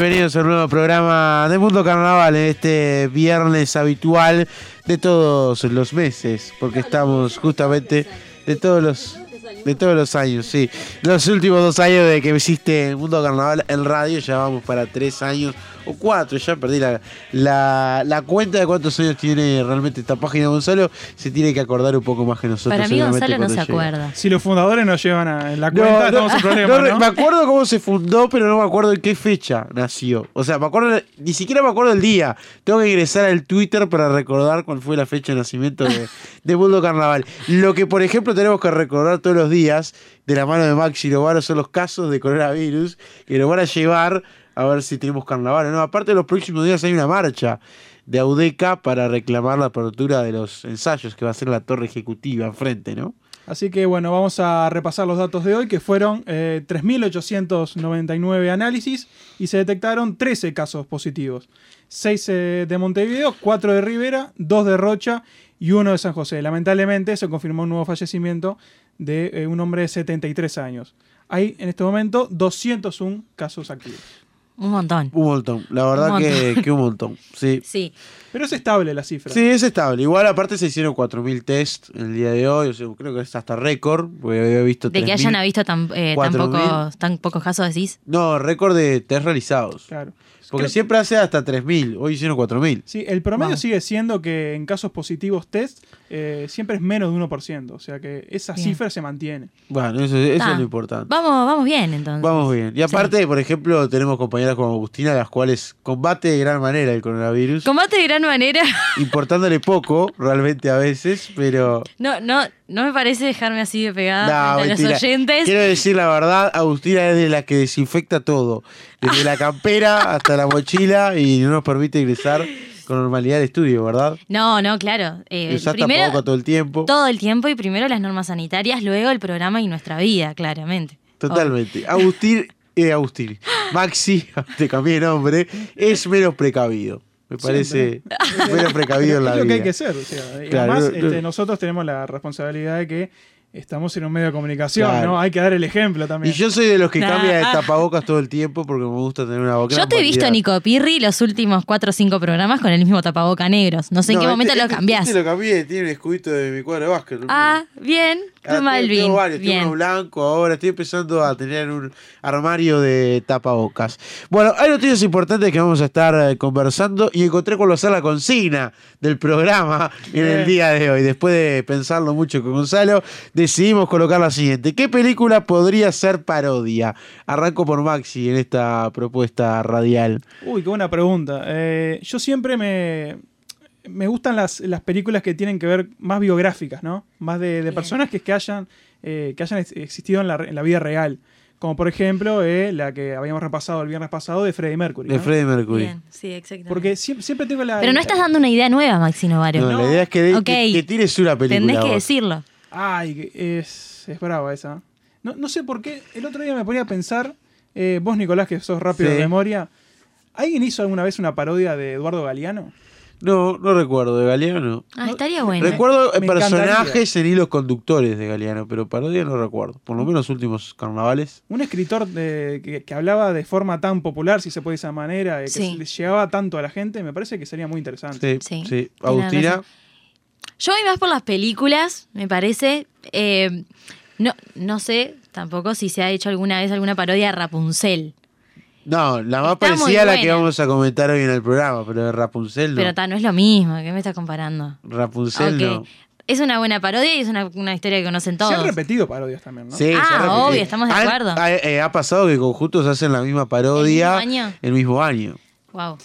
Bienvenidos a un nuevo programa de Mundo Carnaval en este viernes habitual de todos los meses, porque estamos justamente de todos los de todos los años, sí. Los últimos dos años de que existe Mundo Carnaval en radio, ya vamos para tres años o cuatro, ya perdí la, la, la cuenta de cuántos años tiene realmente esta página. Gonzalo se tiene que acordar un poco más que nosotros. Para mí Gonzalo no se acuerda. Si los fundadores nos llevan a en la No, cuenta, no, tenemos un problema, no, ¿no? Me acuerdo cómo se fundó, pero no me acuerdo en qué fecha nació. O sea, me acuerdo, ni siquiera me acuerdo el día. Tengo que ingresar al Twitter para recordar cuál fue la fecha de nacimiento de, de Mundo Carnaval. Lo que, por ejemplo, tenemos que recordar todos los días, de la mano de Maxi Lovaro, son los casos de coronavirus que nos van a llevar a ver si tenemos carnaval o no. Aparte, los próximos días hay una marcha de Audeca para reclamar la apertura de los ensayos que va a ser la torre ejecutiva enfrente, ¿no? Así que bueno, vamos a repasar los datos de hoy, que fueron eh, 3.899 análisis y se detectaron 13 casos positivos. 6 de Montevideo, 4 de Rivera, 2 de Rocha y 1 de San José. Lamentablemente se confirmó un nuevo fallecimiento de eh, un hombre de 73 años. Hay en este momento 201 casos activos. Un montón. Un montón, la verdad Un que, que un montón. Sí. Sí. Pero es estable la cifra. Sí, es estable. Igual aparte se hicieron 4.000 test el día de hoy, o sea, creo que es hasta récord, porque había visto De que 3.000. hayan visto tan, eh, tan, pocos, tan pocos casos, decís. No, récord de test realizados. Claro. Porque Creo- siempre hace hasta 3.000, hoy hicieron 4.000. Sí, el promedio Wow. sigue siendo que en casos positivos test eh, siempre es menos de 1%. O sea que esa Bien. cifra se mantiene. Bueno, eso, eso Ah, es lo importante. Vamos, vamos bien entonces. Vamos bien. Y aparte, por ejemplo, tenemos compañeras como Agustina, las cuales combate de gran manera el coronavirus, Combate de gran manera. importándole poco, realmente a veces, pero... No, no, no me parece dejarme así de pegada No, a los oyentes. Quiero decir la verdad, Agustina es de la que desinfecta todo, desde la campera hasta la mochila y no nos permite ingresar con normalidad al estudio, ¿verdad? No, no, claro. Eh, Usás primero, tapabocas todo el tiempo. todo el tiempo y primero las normas sanitarias, luego el programa y nuestra vida, claramente. Totalmente. Agustín, eh, Agustín, Maxi, te cambié de nombre, es menos precavido. Me parece menos precavido en la es lo que hay que ser. o sea, y Claro, además, no- no- este, nosotros tenemos la responsabilidad de que estamos en un medio de comunicación, Claro. ¿no? Hay que dar el ejemplo Y también. yo soy de los que Nah. cambia de tapabocas todo el tiempo porque me gusta tener una boca. Yo te he visto, Nico Pirri, los últimos cuatro o cinco programas con el mismo tapaboca negros. No sé en qué momento lo cambiás. Este lo cambié, tiene un escudito de mi cuadro de básquet. Ah, bien. Tengo, varios, tengo bien. uno blanco ahora, estoy empezando a tener un armario de tapabocas. Bueno, hay noticias importantes que vamos a estar eh, conversando y encontré con los la consigna del programa en el Bien. día de hoy. Después de pensarlo mucho con Gonzalo, decidimos colocar la siguiente. ¿Qué película podría ser parodia? Arranco por Maxi en esta propuesta radial. Uy, qué buena pregunta. Eh, yo siempre me, me gustan las, las películas que tienen que ver más biográficas, ¿no? Más de, personas que, que hayan, eh, que hayan ex- existido en la, en la vida real. Como por ejemplo eh, la que habíamos repasado el viernes pasado de Freddie Mercury. De. Freddie Mercury. Bien, sí, exactamente. Porque siempre, siempre tengo la. Pero no estás dando una idea nueva, Maxi Novaro. No, la idea es que, de- que, que tires una película. Tendés que vos. decirlo. Ay, que es, es brava esa. No, no sé por qué. El otro día me ponía a pensar, eh, vos Nicolás, que sos rápido Sí. de memoria, ¿alguien hizo alguna vez una parodia de Eduardo Galeano? No, no recuerdo, de Galeano. Ah, No, estaría bueno. Recuerdo Me personajes en hilos conductores de Galeano, pero parodia no recuerdo. Por lo menos los últimos carnavales. Un escritor de- que, que hablaba de forma tan popular, si se puede de esa manera, que Sí. le llegaba tanto a la gente, me parece que sería muy interesante. Sí, Sí, Agustina. Yo voy más por las películas, me parece. Eh, no, no sé tampoco si se ha hecho alguna vez alguna parodia de Rapunzel. No, la más Está parecida a la que vamos a comentar hoy en el programa, pero de Rapunzel no. Pero ta, no es lo mismo, ¿qué me estás comparando? Rapunzel Ok. no. Es una buena parodia y es una, una historia que conocen Se han todos. repetido parodias también, ¿no? Sí, Ah, obvio, estamos de acuerdo. Ha, eh, ha pasado que conjuntos hacen la misma parodia ¿El mismo año? el mismo año. Wow.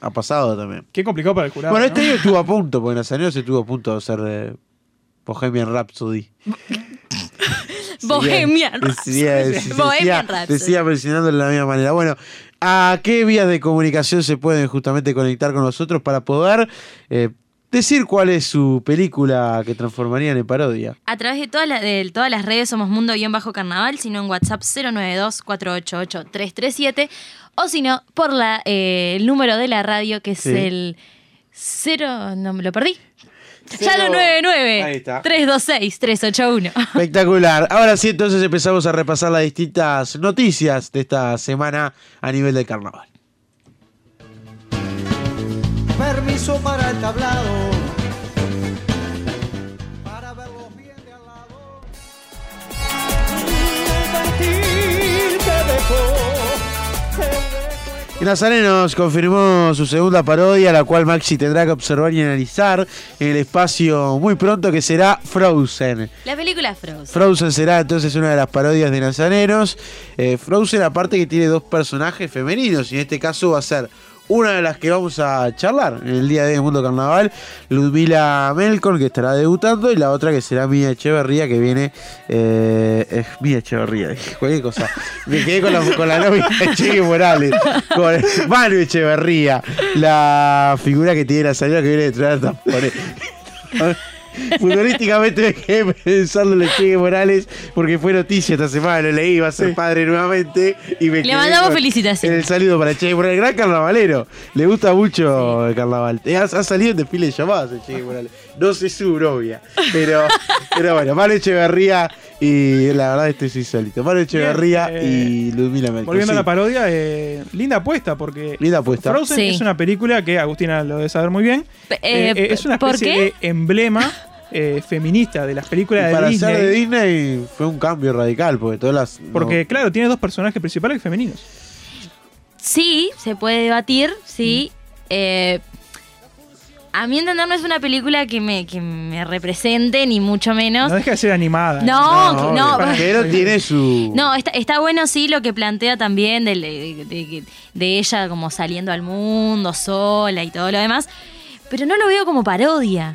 Ha pasado también. Qué complicado para el jurado. bueno, ¿no? este año estuvo a punto, porque Nazario se estuvo a punto de hacer de Bohemian Rhapsody. Bohemian decía, Rhapsody. decía- Bohemian decía- Rhapsody. decía mencionándolo de la misma manera. Bueno, ¿a qué vías de comunicación se pueden justamente conectar con nosotros para poder eh, decir cuál es su película que transformarían en parodia? A través de todas, las- de todas las redes somos Mundo-Carnaval, sino en WhatsApp 092-488-337 o si no, por la, eh, el número de la radio que es Sí. el 0... No, me lo perdí. Ya Cero- lo 99 Ahí está. 326 381. Espectacular. Ahora sí, entonces empezamos a repasar las distintas noticias de esta semana a nivel del carnaval. Permiso para el tablado. Y Nazareno nos confirmó su segunda parodia, la cual Maxi tendrá que observar y analizar en el espacio muy pronto, que será Frozen. La película Frozen. Frozen será entonces una de las parodias de Nazarenos. Eh, Frozen, aparte que tiene dos personajes femeninos, y en este caso va a ser una de las que vamos a charlar en el día de hoy Mundo Carnaval, Ludmila Melkor, que estará debutando, y la otra que será Mía Echeverría, que viene. Eh, es Mía Echeverría, cualquier cosa. Me quedé con la, con la novia de Cheque Morales, con Manu Echeverría, la figura que tiene Nazareno que viene detrás de. Futbolísticamente me quedé pensando en Cheque Morales porque fue noticia esta semana, lo leí, va a ser padre nuevamente y me Le mandamos felicitaciones. El saludo para Cheque Morales, gran carnavalero, le gusta mucho el carnaval. Eh, Ha, ha salido en desfile de llamadas el Cheque Morales, no sé su novia, pero, pero bueno, Manu Echeverría y la verdad esto es insólito. Manu Echeverría Bien, y Ludmila Melchor. Volviendo Sí, a la parodia, eh, linda apuesta porque Linda apuesta. Frozen Sí. es una película que Agustina lo debe saber muy bien. Eh, eh, eh, es una ¿por especie qué? de emblema eh, feminista de las Y películas de para Disney. ser de Disney fue un cambio radical, porque todas las... Porque, claro, tiene dos personajes principales femeninos. Sí, se puede debatir, sí. Eh, a mi entender no es una película que me, que me represente, ni mucho menos. No deja de ser animada. No, no, que- no. Pero tiene su... No, está, está bueno sí lo que plantea también de, de- de ella como saliendo al mundo sola y todo lo demás, pero no lo veo como parodia.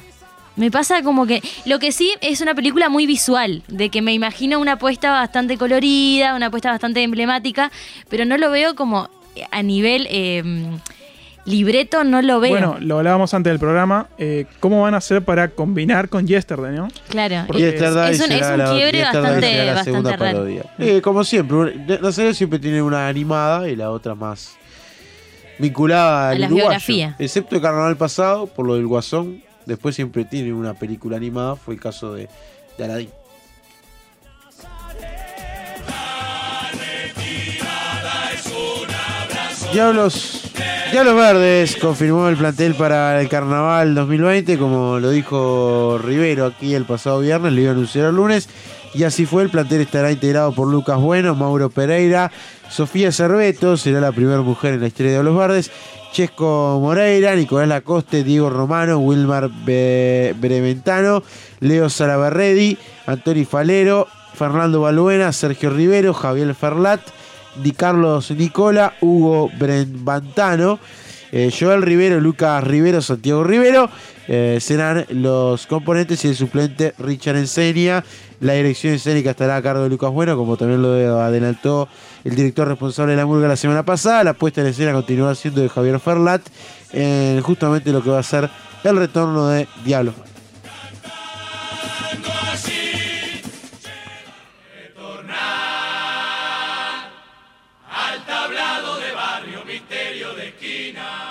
Me pasa como que lo que sí es una película muy visual, de que me imagino una apuesta bastante colorida, una apuesta bastante emblemática, pero no lo veo como a nivel eh, libreto, no lo veo. Bueno, lo hablábamos antes del programa. eh, ¿Cómo van a hacer para combinar con Yesterday, no? claro. porque- Yesterday es un, es un la- quiebre bastante, la bastante raro. parodia. Eh, como siempre, la serie siempre tiene una animada y la otra más vinculada al A la uruguayo. biografía. Excepto el carnaval pasado, por lo del Guasón, después siempre tiene una película animada, fue el caso de, de Aladdin. Diablos, Diablos Verdes confirmó el plantel para el Carnaval 2020, como lo dijo Rivero aquí el pasado viernes, le iba a anunciar el lunes. Y así fue, el plantel estará integrado por Lucas Bueno, Mauro Pereira, Sofía Cerveto, será la primera mujer en la historia de Diablos Verdes, Chesco Moreira, Nicolás Lacoste, Diego Romano, Wilmar Breventano, Leo Salaverredi, Antoni Falero, Fernando Balbuena, Sergio Rivero, Javier Ferlat, Di Carlos Nicola, Hugo Brevantano, eh, Joel Rivero, Lucas Rivero, Santiago Rivero. eh, serán los componentes y el suplente Richard Ensenia. La dirección escénica estará a cargo de Lucas Bueno, como también lo adelantó el director responsable de la murga la semana pasada. La puesta en escena continuará siendo de Javier Ferlat, en justamente lo que va a ser el retorno de Diablo.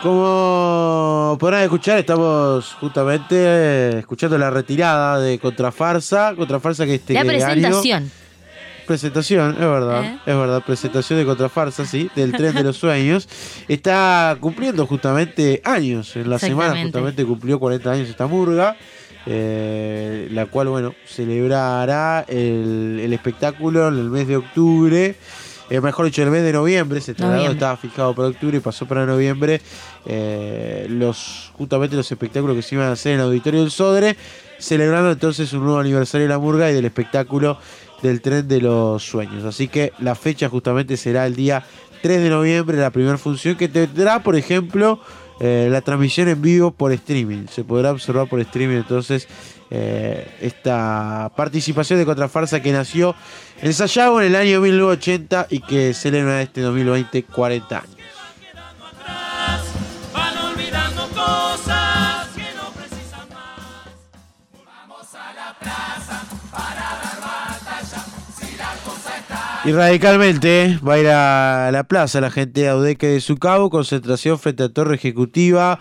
Como podrán escuchar, estamos justamente eh, escuchando la retirada de Contrafarsa. Contrafarsa que este La año- presentación. Es verdad, ¿Eh? es verdad, presentación de Contrafarsa, sí, del tren de los sueños. Está cumpliendo justamente años, en la semana justamente cumplió 40 años esta murga, eh, la cual, bueno, celebrará el, el espectáculo en el mes de octubre, eh, mejor dicho, en el mes de noviembre, se trasladó, Noviembre. estaba fijado para octubre y pasó para noviembre, eh, los justamente los espectáculos que se iban a hacer en el Auditorio del Sodre, celebrando entonces un nuevo aniversario de la murga y del espectáculo del tren de los sueños. Así que la fecha justamente será el día 3 de noviembre, la primera función que tendrá, por ejemplo, eh, la transmisión en vivo por streaming. Se podrá observar por streaming entonces eh, esta participación de Contrafarsa que nació en Sayago en el año 1980 y que celebra este 2020 40 años. Y radicalmente va a ir a la plaza la gente de Audeque de su cabo, concentración frente a Torre Ejecutiva,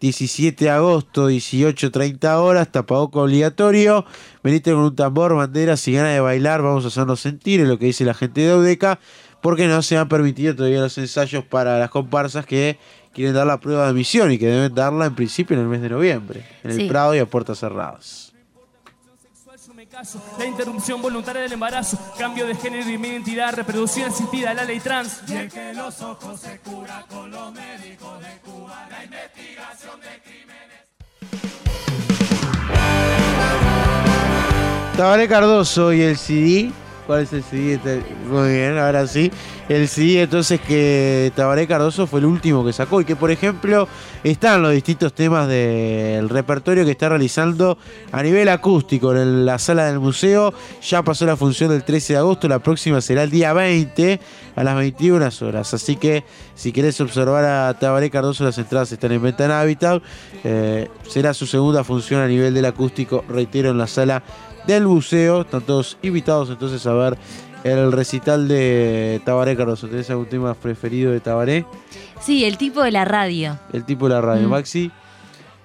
17 de agosto, 18.30 horas, tapaboca obligatorio, venite con un tambor, bandera, si ganas de bailar, vamos a hacernos sentir, es lo que dice la gente de Audeca, porque no se han permitido todavía los ensayos para las comparsas que quieren dar la prueba de admisión y que deben darla en principio en el mes de noviembre, en el Sí. Prado y a puertas cerradas. Caso, la interrupción voluntaria del embarazo, cambio de género y mi identidad, reproducción asistida, la ley trans. Y el que los ojos se cura con los médicos de Cuba, la investigación de crímenes. Tabaré Cardoso y el CD. ¿Cuál es el? Este- Muy bien, ahora sí. El CD entonces que Tabaré Cardoso fue el último que sacó y que por ejemplo están los distintos temas del repertorio que está realizando a nivel acústico en la sala del museo. Ya pasó la función del 13 de agosto, la próxima será el día 20 a las 21 horas. Así que si querés observar a Tabaré Cardoso, las entradas están en venta en Habitat. Eh, será su segunda función a nivel del acústico, reitero, en la sala del buceo. Están todos invitados entonces a ver el recital de Tabaré Cardoso. ¿Tenés algún tema preferido de Tabaré? Sí, el tipo de la radio. El tipo de la radio. Mm. Maxi.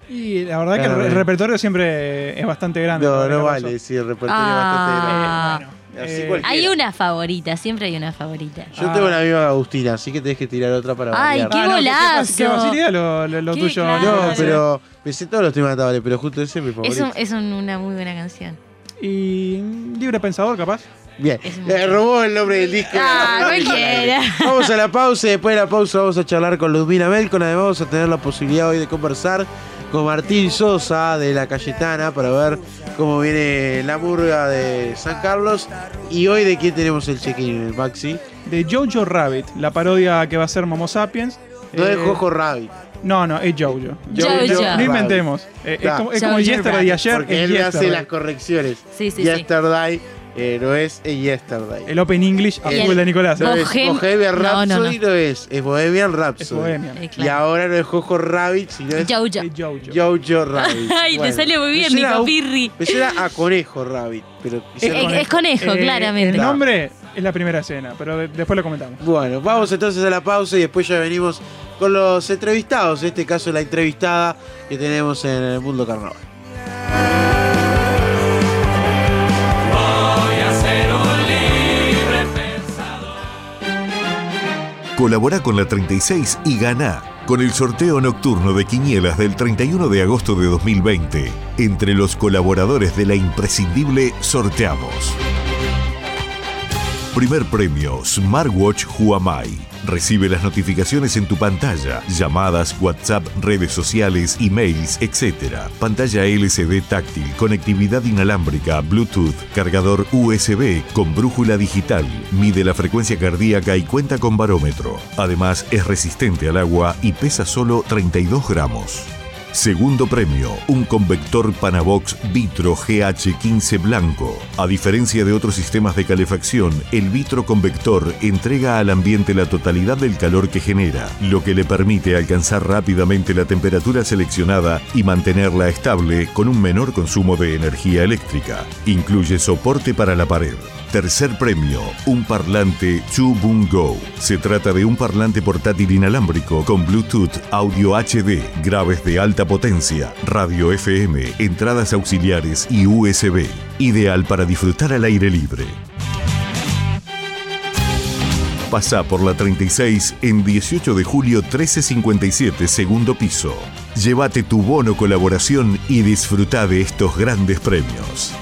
Y la verdad que el, re- repertorio siempre es bastante grande. No, no vale decir el repertorio Ah. bastante Bueno, grande. Eh. Hay una favorita, siempre hay una favorita. Yo tengo una amiga Agustina, así que tenés que tirar otra para Ay, variar. qué Ah, no, golazo. Qué, facilidad lo, lo- lo Qué tuyo. claro. No, pero pensé todos los temas de Tabaré, pero justo ese es mi Es, favorito. un- es un- una muy buena canción. Y libre pensador, capaz. Bien, le robó el nombre del disco. Ah, cualquiera. Vamos a la pausa y después de la pausa vamos a charlar con Ludmila Melcon. Además vamos a tener la posibilidad hoy de conversar con Martín Sosa de La Cayetana para ver cómo viene la murga de San Carlos. Y hoy de quién tenemos el check-in, Maxi. De Jojo Rabbit, la parodia que va a ser Momo Sapiens. No Eh, es Jojo Rabbit. No, no, es Jojo. Jojo. No inventemos. Eh, es como, es como Jojo Yesterday Rabbit. ayer. Porque es él me hace Yesterday. las correcciones. Sí, sí, sí. Yesterday eh, no es eh, Yesterday. El Open English a Y full el- de Nicolás. no ¿eh? es Bohem- Bohemian No, no, Rhapsody, no, no. es. Es Bohemian Rhapsody. Es Bohemian. Eh, Y ahora no es Jojo Rabbit, sino es Jojo. Es Jojo. Jojo Rabbit. Ay, te salió muy bien, Nico Pirri. Me suena a Conejo Rabbit, pero Eh, no. eh, es conejo, Eh, claramente. El nombre es la primera escena, pero de- después lo comentamos. Bueno, vamos entonces a la pausa y después ya venimos con los entrevistados. En este caso, la entrevistada que tenemos en el Mundo Carnaval. Voy a ser un libre pensador. Colabora con la 36 y gana con el sorteo nocturno de Quinielas del 31 de agosto de 2020. Entre los colaboradores de la imprescindible sorteamos. Primer premio, Smartwatch Huamai. Recibe las notificaciones en tu pantalla, llamadas, WhatsApp, redes sociales, emails, etc. Pantalla LCD táctil, conectividad inalámbrica, Bluetooth, cargador USB con brújula digital, mide la frecuencia cardíaca y cuenta con barómetro. Además, es resistente al agua y pesa solo 32 gramos. Segundo premio, un convector Panavox Vitro GH15 blanco. A diferencia de otros sistemas de calefacción, el Vitro convector entrega al ambiente la totalidad del calor que genera, lo que le permite alcanzar rápidamente la temperatura seleccionada y mantenerla estable con un menor consumo de energía eléctrica. Incluye soporte para la pared. Tercer premio, un parlante Boom Go. Se trata de un parlante portátil inalámbrico con Bluetooth, audio HD, graves de alta potencia, radio FM, entradas auxiliares y USB. Ideal para disfrutar al aire libre. Pasa por la 36 en 18 de julio 1357, segundo piso. Llévate tu bono colaboración y disfruta de estos grandes premios.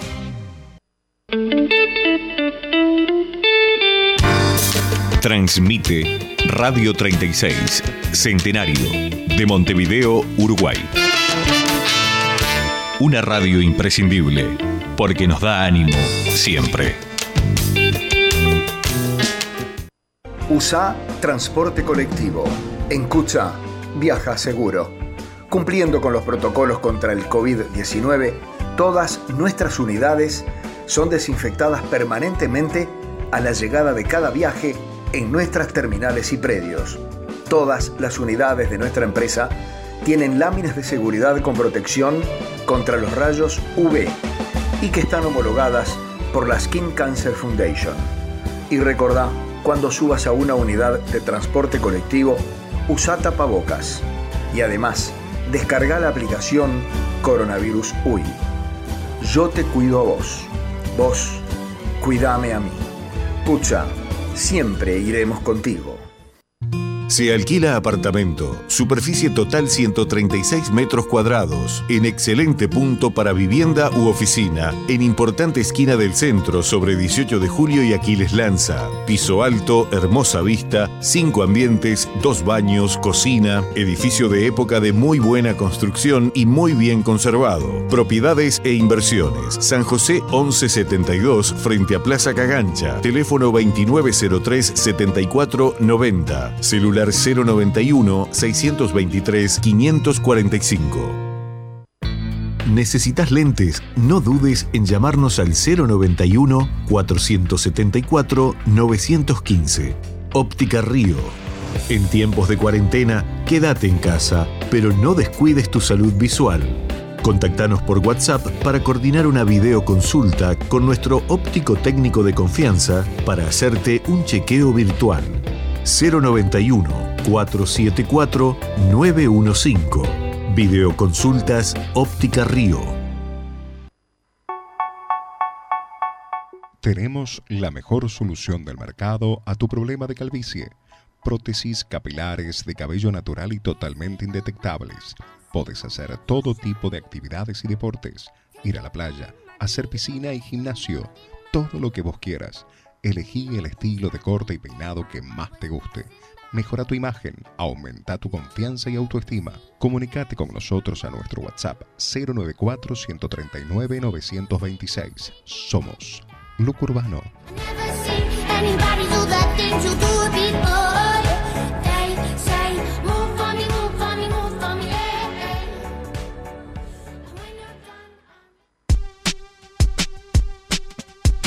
Transmite Radio 36, Centenario, de Montevideo, Uruguay. Una radio imprescindible, porque nos da ánimo siempre. USA Transporte Colectivo. En Cucha, viaja seguro. Cumpliendo con los protocolos contra el COVID-19, todas nuestras unidades son desinfectadas permanentemente a la llegada de cada viaje en nuestras terminales y predios. Todas las unidades de nuestra empresa tienen láminas de seguridad con protección contra los rayos UV y que están homologadas por la Skin Cancer Foundation. Y recordá, cuando subas a una unidad de transporte colectivo, usa tapabocas. Y además, descarga la aplicación Coronavirus UI. Yo te cuido a vos. Vos, cuídame a mí. Pucha, siempre iremos contigo. Se alquila apartamento, superficie total 136 metros cuadrados, en excelente punto para vivienda u oficina, en importante esquina del centro sobre 18 de julio y Aquiles Lanza. Piso alto, hermosa vista, cinco ambientes, dos baños, cocina, edificio de época de muy buena construcción y muy bien conservado. Propiedades e inversiones. San José 1172 frente a Plaza Cagancha. Teléfono 2903 7490. Celular 091 623 545. ¿Necesitas lentes? No dudes en llamarnos al 091 474 915. Óptica Río. En tiempos de cuarentena, quédate en casa, pero no descuides tu salud visual. Contactanos por WhatsApp para coordinar una videoconsulta con nuestro óptico técnico de confianza para hacerte un chequeo virtual. 091 474 915. Videoconsultas Óptica Río. Tenemos la mejor solución del mercado a tu problema de calvicie. Prótesis capilares de cabello natural y totalmente indetectables. Puedes hacer todo tipo de actividades y deportes. Ir a la playa, hacer piscina y gimnasio. Todo lo que vos quieras. Elegí el estilo de corte y peinado que más te guste. Mejora tu imagen, aumenta tu confianza y autoestima. Comunicate con nosotros a nuestro WhatsApp 094 139 926. Somos Look Urbano.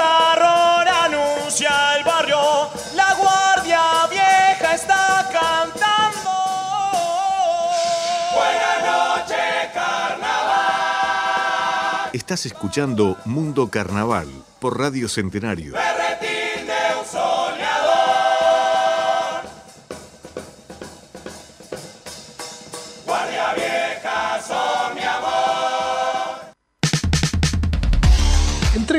Pizarrón anuncia el barrio, la guardia vieja está cantando. Buenas noches, carnaval. Estás escuchando Mundo Carnaval por Radio Centenario.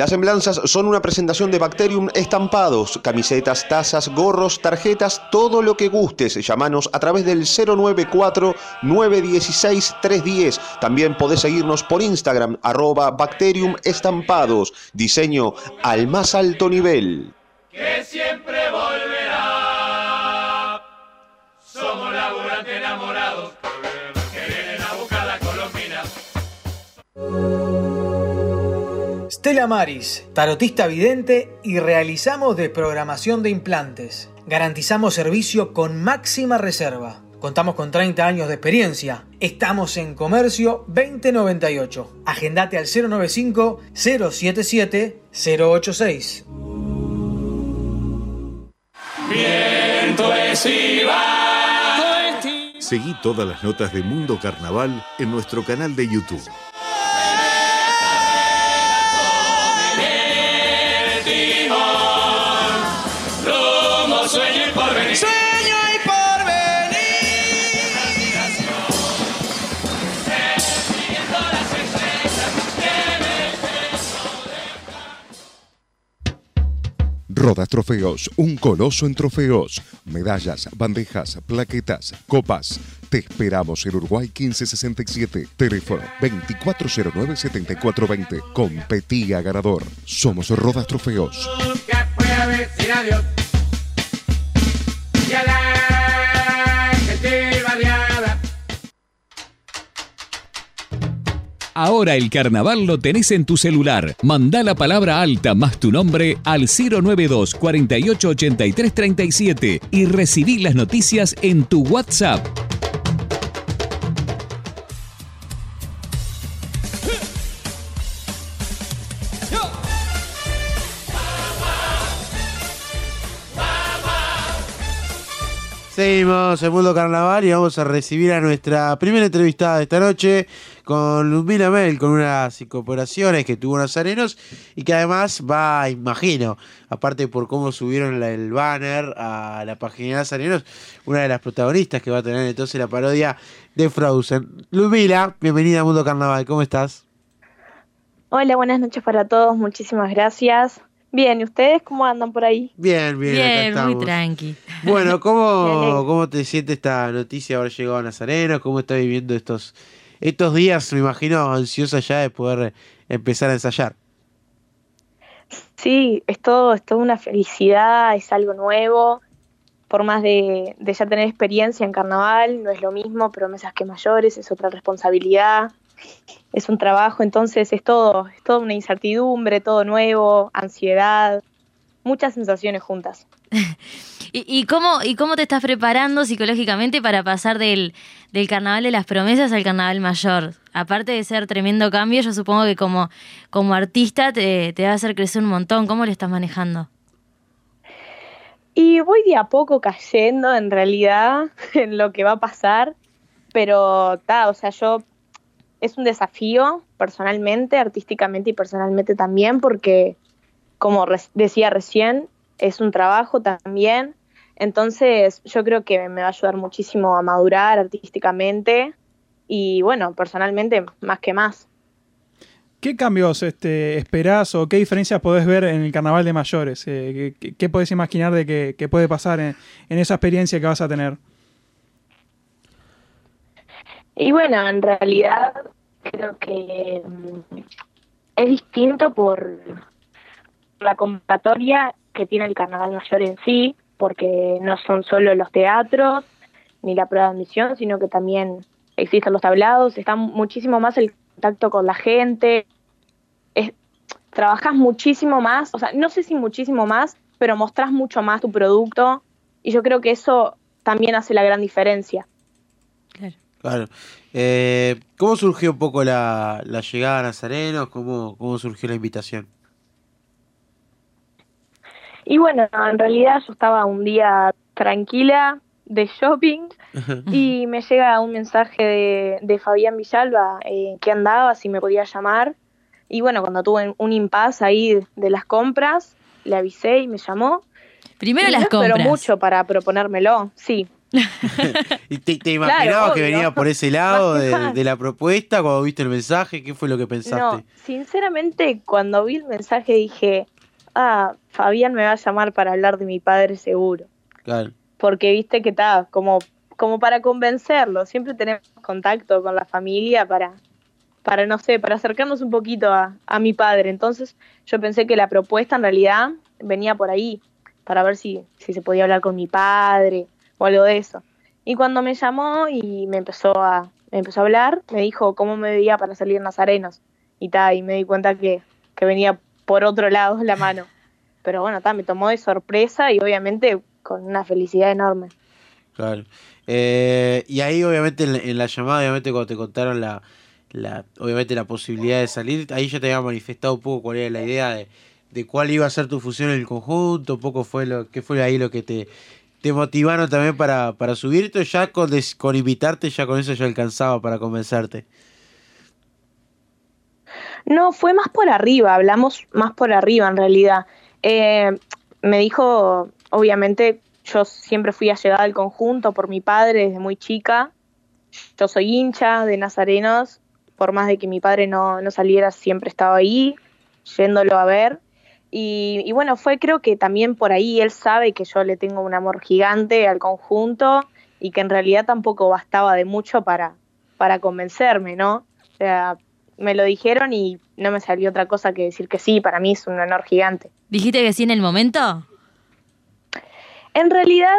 Las semblanzas son una presentación de Bacterium estampados, camisetas, tazas, gorros, tarjetas, todo lo que gustes. Llámanos a través del 094-916-310. También podés seguirnos por Instagram, arroba Bacterium estampados. Diseño al más alto nivel. que siempre volverá. Stella Maris, tarotista vidente y realizamos desprogramación de implantes. Garantizamos servicio con máxima reserva. Contamos con 30 años de experiencia. Estamos en Comercio 2098. Agendate al 095 077 086. Viento. Seguí todas las notas de Mundo Carnaval en nuestro canal de YouTube. Rodas Trofeos, un coloso en trofeos, medallas, bandejas, plaquetas, copas. Te esperamos en Uruguay 1567, teléfono 2409-7420. Competía ganador. Somos Rodas Trofeos. Que pueda decir adiós. Ahora el carnaval lo tenés en tu celular. Mandá la palabra alta más tu nombre al 092 48 83 37 y recibí las noticias en tu WhatsApp. Seguimos en Mundo Carnaval y vamos a recibir a nuestra primera entrevistada de esta noche con Ludmila Mel, con unas incorporaciones que tuvo Nazarenos y que además va, imagino, aparte por cómo subieron el banner a la página de Nazarenos, una de las protagonistas que va a tener entonces la parodia de Frozen. Ludmila, bienvenida a Mundo Carnaval, ¿cómo estás? Hola, buenas noches para todos, muchísimas gracias. Bien, ¿y ustedes cómo andan por ahí? Bien, bien, acá Bien, muy tranqui. Bueno, ¿cómo. ¿cómo te siente esta noticia de haber llegado a Nazareno? ¿Cómo estás viviendo estos, estos días? Me imagino ansiosa ya de poder empezar a ensayar. Sí, es todo, es toda una felicidad, es algo nuevo. Por más de, de ya tener experiencia en carnaval, no es lo mismo, promesas que mayores, es otra responsabilidad, es un trabajo, entonces es todo, es toda una incertidumbre, todo nuevo, ansiedad, muchas sensaciones juntas. ¿Y, y cómo, ¿Y cómo te estás preparando psicológicamente para pasar del, del carnaval de las promesas al carnaval mayor? Aparte de ser tremendo cambio, yo supongo que como, como artista te, te va a hacer crecer un montón. ¿Cómo lo estás manejando? Y voy de a poco cayendo en realidad en lo que va a pasar, pero ta, o sea, yo es un desafío personalmente, artísticamente y personalmente también, porque como decía recién, es un trabajo también. Entonces, yo creo que me va a ayudar muchísimo a madurar artísticamente y bueno, personalmente más que más. ¿Qué cambios este, esperás o qué diferencias podés ver en el carnaval de mayores? Eh, ¿qué, qué podés imaginar de que, que puede pasar en, en esa experiencia que vas a tener? Y bueno, en realidad creo que mm, es distinto por la convocatoria que tiene el Carnaval Mayor en sí, porque no son solo los teatros ni la prueba de admisión, sino que también existen los tablados, está muchísimo más el contacto con la gente, es, trabajas muchísimo más, o sea, no sé si muchísimo más, pero mostrás mucho más tu producto y yo creo que eso también hace la gran diferencia. Claro. Eh, ¿Cómo surgió un poco la, la llegada a Nazarenos? ¿Cómo, ¿Cómo surgió la invitación? Y bueno, en realidad yo estaba un día tranquila de shopping y me llega un mensaje de, de Fabián Villalba eh, que andaba, si me podía llamar. Y bueno, cuando tuve un impasse ahí de las compras, le avisé y me llamó. Primero Y las compras. mucho para proponérmelo, sí. ¿Y te, te Claro, imaginabas que venía por ese lado de, la propuesta cuando viste el mensaje? ¿Qué fue lo que pensaste? No, sinceramente, cuando vi el mensaje dije, ah, Fabián me va a llamar para hablar de mi padre seguro. Claro. porque viste que está como como para convencerlo siempre tenemos contacto con la familia para para no sé para acercarnos un poquito a, a mi padre entonces yo pensé que la propuesta en realidad venía por ahí para ver si si se podía hablar con mi padre o algo de eso. Y cuando me llamó y me empezó a me empezó a hablar me dijo cómo me veía para salir en Nazarenos y ta y me di cuenta que que venía por otro lado la mano. Pero bueno ta me tomó de sorpresa y obviamente con una felicidad enorme. Claro. Eh, y ahí, obviamente, en la, en la llamada, obviamente, cuando te contaron la, la, obviamente, la posibilidad de salir, ahí ya te había manifestado un poco cuál era la idea de, de cuál iba a ser tu función en el conjunto, un poco fue lo que fue ahí lo que te, te motivaron también para, para subirte, o ya con, con invitarte, ya con eso ya alcanzaba para convencerte. No, fue más por arriba, hablamos más por arriba en realidad. Eh, me dijo, obviamente, yo siempre fui allegada al conjunto por mi padre desde muy chica. Yo soy hincha de Nazarenos, por más de que mi padre no, no saliera, siempre estaba ahí, yéndolo a ver. Y, y bueno, fue creo que también por ahí él sabe que yo le tengo un amor gigante al conjunto y que en realidad tampoco bastaba de mucho para, para convencerme, ¿no? O sea, me lo dijeron y no me salió otra cosa que decir que sí, para mí es un honor gigante. ¿Dijiste que sí en el momento? En realidad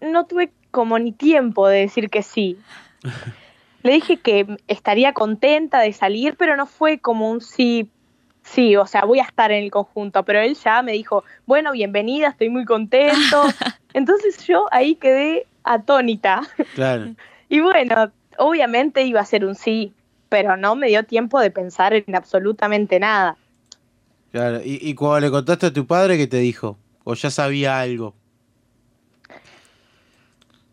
no tuve como ni tiempo de decir que sí. Le dije que estaría contenta de salir, pero no fue como un sí, sí, o sea, voy a estar en el conjunto, pero él ya me dijo, bueno, bienvenida, estoy muy contento. Entonces yo ahí quedé atónita. Claro. Y bueno, obviamente iba a ser un sí, pero no me dio tiempo de pensar en absolutamente nada. Claro, y, y cuando le contaste a tu padre, ¿qué te dijo? ¿O ya sabía algo?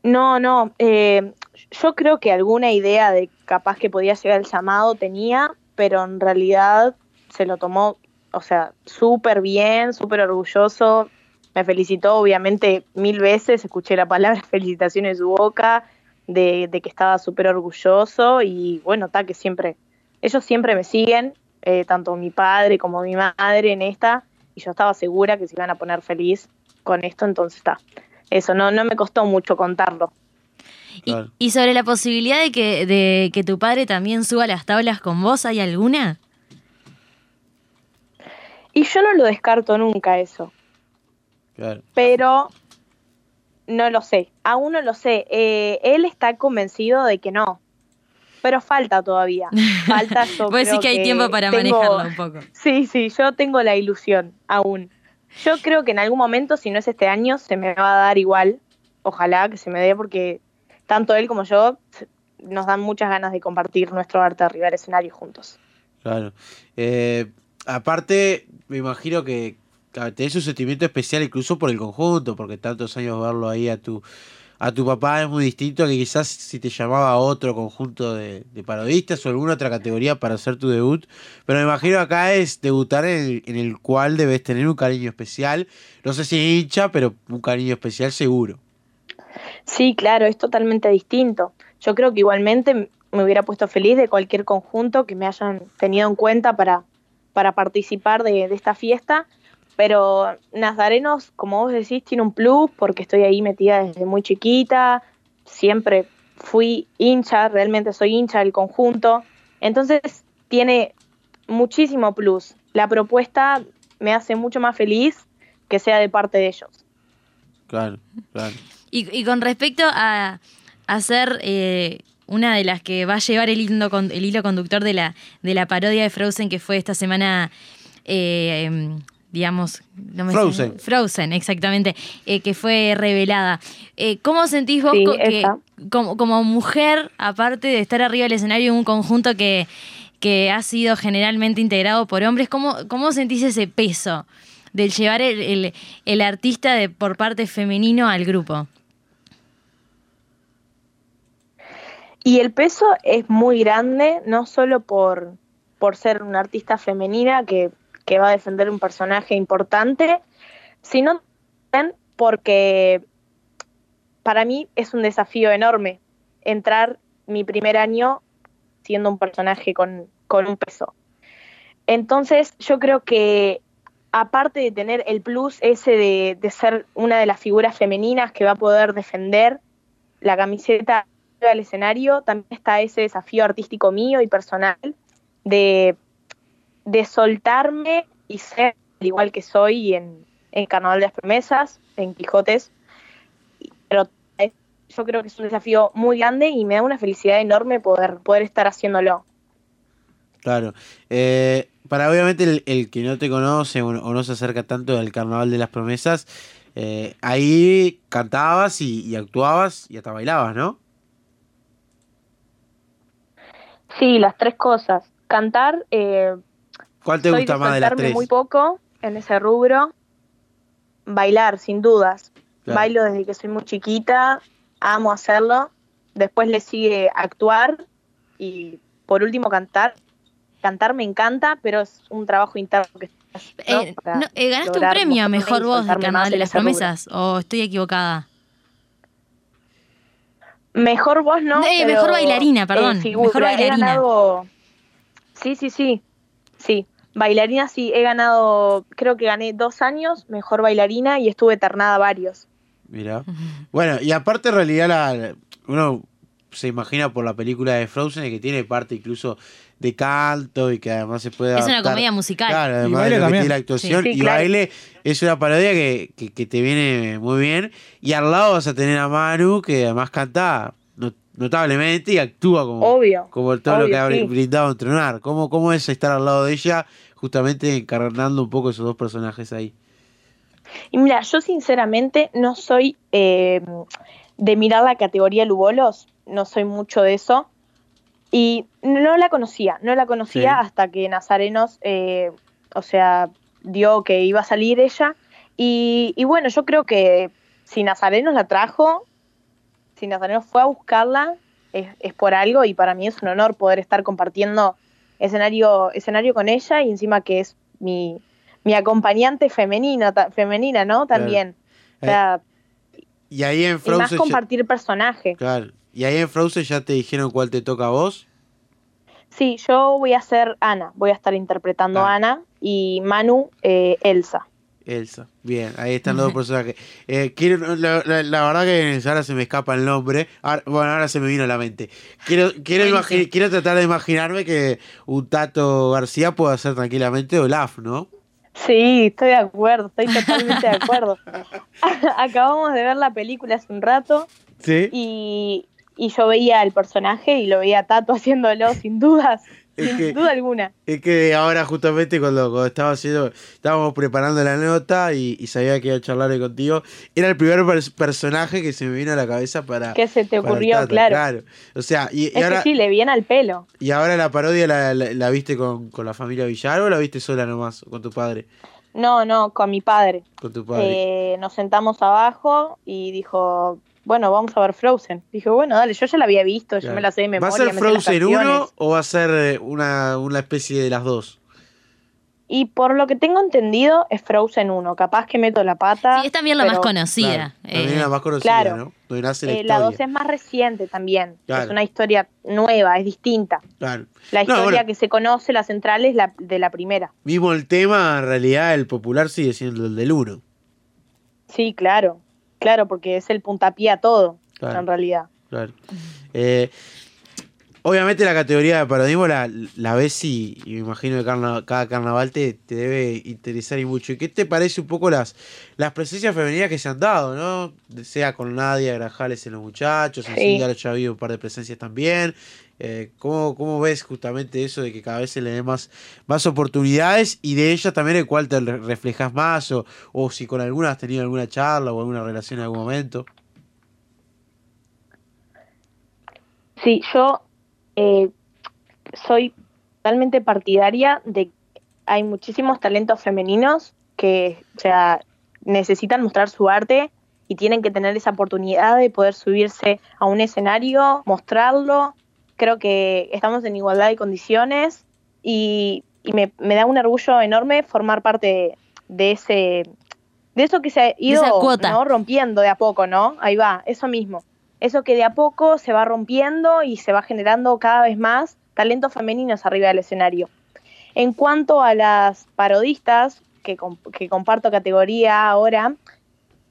No, no, eh, yo creo que alguna idea de capaz que podía llegar el llamado tenía, pero en realidad se lo tomó, o sea, súper bien, súper orgulloso. Me felicitó, obviamente, mil veces, escuché la palabra felicitación en su boca, de, de que estaba súper orgulloso y bueno, está que siempre, ellos siempre me siguen, eh, tanto mi padre como mi madre en esta, y yo estaba segura que se iban a poner feliz con esto, entonces está. Eso, no, no me costó mucho contarlo. ¿Y sobre la posibilidad de que, de que tu padre también suba las tablas con vos, hay alguna? Y yo no lo descarto nunca eso, Claro. pero no lo sé, aún no lo sé. Eh, él está convencido de que no, pero falta todavía. Falta yo Vos decís que hay tiempo para tengo- manejarlo un poco. Sí, sí, yo tengo la ilusión aún. Yo creo que en algún momento, si no es este año, se me va a dar igual. Ojalá que se me dé porque tanto él como yo nos dan muchas ganas de compartir nuestro arte arriba del escenario juntos. Claro. Eh, aparte, me imagino que tenés un sentimiento especial incluso por el conjunto, porque tantos años verlo ahí a tu a tu papá es muy distinto a que quizás si te llamaba a otro conjunto de, parodistas o alguna otra categoría para hacer tu debut. Pero me imagino acá es debutar en el, en el cual debes tener un cariño especial. No sé si hincha, pero un cariño especial seguro. Sí, claro, es totalmente distinto. Yo creo que igualmente me hubiera puesto feliz de cualquier conjunto que me hayan tenido en cuenta para, para participar de, de esta fiesta, pero Nazarenos, como vos decís, tiene un plus porque estoy ahí metida desde muy chiquita, siempre fui hincha, realmente soy hincha del conjunto, entonces tiene muchísimo plus. La propuesta me hace mucho más feliz que sea de parte de ellos. Claro, claro. Y, y con respecto a, ser eh, una de las que va a llevar el hilo, el hilo conductor de la, de la parodia de Frozen que fue esta semana, eh, em, digamos... no me sé- Frozen. Frozen, exactamente, eh, que fue revelada. Eh, ¿Cómo sentís vos Sí, co- que, como, como mujer, aparte de estar arriba del escenario en un conjunto que, que ha sido generalmente integrado por hombres, ¿cómo, cómo sentís ese peso del llevar el, el- el artista de, por parte femenino al grupo? Y el peso es muy grande, no solo por, por ser una artista femenina que, que va a defender un personaje importante, sino también porque para mí es un desafío enorme entrar mi primer año siendo un personaje con, con un peso. Entonces yo creo que aparte de tener el plus ese de, de ser una de las figuras femeninas que va a poder defender la camiseta al escenario, también está ese desafío artístico mío y personal de, de soltarme y ser al igual que soy en, en Carnaval de las Promesas, en Quijotes. Pero yo creo que es un desafío muy grande y me da una felicidad enorme poder, poder estar haciéndolo. Claro. Eh, para obviamente el, el que no te conoce o, no se acerca tanto al Carnaval de las Promesas, Eh, ahí cantabas y actuabas y hasta bailabas, ¿no? Sí, las tres cosas. Cantar, eh, ¿Cuál te soy gusta más de las tres? muy poco en ese rubro. Bailar, sin dudas. Claro. Bailo desde que soy muy chiquita, amo hacerlo. Después le sigue actuar y por último cantar. Cantar me encanta, pero es un trabajo interno que ¿no? Eh, no, eh, ¿Ganaste un premio a Mejor Voz de soltarme Carnaval de las. Promesas? ¿O estoy equivocada? Mejor voz no. Eh, pero, mejor bailarina, perdón, figura. mejor He bailarina. ganado- Sí, sí, sí. Sí. Bailarina sí, he ganado, creo que gané dos años, mejor bailarina y estuve ternada varios. Mira. Bueno, y aparte en realidad la, uno se imagina por la película de Frozen que tiene parte incluso de canto y que además se puede Es una comedia musical. Claro, Y además baile de lo que también. tiene la actuación. Sí. Sí, y claro. baile es una parodia que, que- que te viene muy bien. Y al lado vas a tener a Manu, que además canta no- notablemente y actúa como, Obvio, como todo lo que ha sí. brindado a entrenar. ¿Cómo, ¿Cómo es estar al lado de ella, justamente encarnando un poco esos dos personajes ahí? Y mira, yo sinceramente no soy eh, de mirar la categoría Lubolos, no soy mucho de eso. Y no la conocía, no la conocía Sí. hasta que Nazarenos, eh, o sea, dio que iba a salir ella. Y, y bueno, yo creo que si Nazarenos la trajo, si Nazarenos fue a buscarla, es, es por algo y para mí es un honor poder estar compartiendo escenario, escenario con ella y encima que es mi, mi acompañante femenino, ta- femenina, ¿no? También. O sea, Y ahí en y más Frozen. compartir personaje. Claro. Y ahí en Frozen ya te dijeron cuál te toca a vos. Sí, yo voy a ser Ana, voy a estar interpretando a Ana y Manu eh, Elsa. Elsa. Bien, ahí están los dos personajes. Eh, quiero, la, la- la verdad que ahora se me escapa el nombre. Ahora- bueno, ahora se me vino a la mente. Quiero, quiero, quiero tratar de imaginarme que un Tato García pueda ser tranquilamente Olaf, ¿no? Sí, estoy de acuerdo, estoy totalmente de acuerdo. Acabamos de ver la película hace un rato Sí. y, y yo veía el personaje y lo veía Tato haciéndolo sin dudas, Es sin que- duda alguna. Es que ahora justamente cuando, cuando estaba haciendo, estábamos preparando la nota y, y sabía que iba a charlar contigo, era el primer pers- personaje que se me vino a la cabeza para... Que se te ocurrió, Tato, claro. O sea, y, y Es ahora, que sí, le viene al pelo. y ahora la parodia la, la- la viste con, con la familia Villar o la viste sola nomás, con tu padre. No, no, con mi padre. Con tu padre. Eh, nos sentamos abajo y dijo, bueno, vamos a ver Frozen. Dije, bueno, dale, yo ya la había visto, yo me la sé de memoria. ¿Va a ser Frozen 1 canciones. o va a ser eh, una, una especie de las dos? Y por lo que tengo entendido, es Frozen 1. Capaz que meto la pata. Sí, es también la más conocida. Claro, también Eh, la más conocida, claro. ¿no? Donde nace la Eh, la historia. 2 es más reciente también. Claro. Es una historia nueva, es distinta. Claro. La No, historia bueno. que se conoce, la central, es la de la primera. Mismo el tema, en realidad, el popular sigue siendo el del 1. Sí, claro. Claro, porque es el puntapié a todo, Claro. en realidad. Claro. Eh, obviamente la categoría de parodismo la, la ves y, y me imagino que carna- cada carnaval te, te debe interesar y mucho. ¿Y qué te parece un poco las, las presencias femeninas que se han dado, no? Sea con Nadia Grajales en los muchachos, en Sí. Ya ha habido un par de presencias también. Eh, ¿cómo, ¿Cómo ves justamente eso de que cada vez se le dé más, más oportunidades y de ellas también el cual te re- reflejas más o, si con alguna has tenido alguna charla o alguna relación en algún momento? Sí, yo eh, soy totalmente partidaria de que hay muchísimos talentos femeninos que, o necesitan mostrar su arte y tienen que tener esa oportunidad de poder subirse a un escenario, mostrarlo. Creo que estamos en igualdad de condiciones y, y me, me da un orgullo enorme formar parte de ese de eso que se ha ido esa cuota. ¿no? rompiendo de a poco, ¿no? Ahí va, eso mismo. Eso que de a poco se va rompiendo y se va generando cada vez más talentos femeninos arriba del escenario. En cuanto a las parodistas, que, com- que comparto categoría ahora,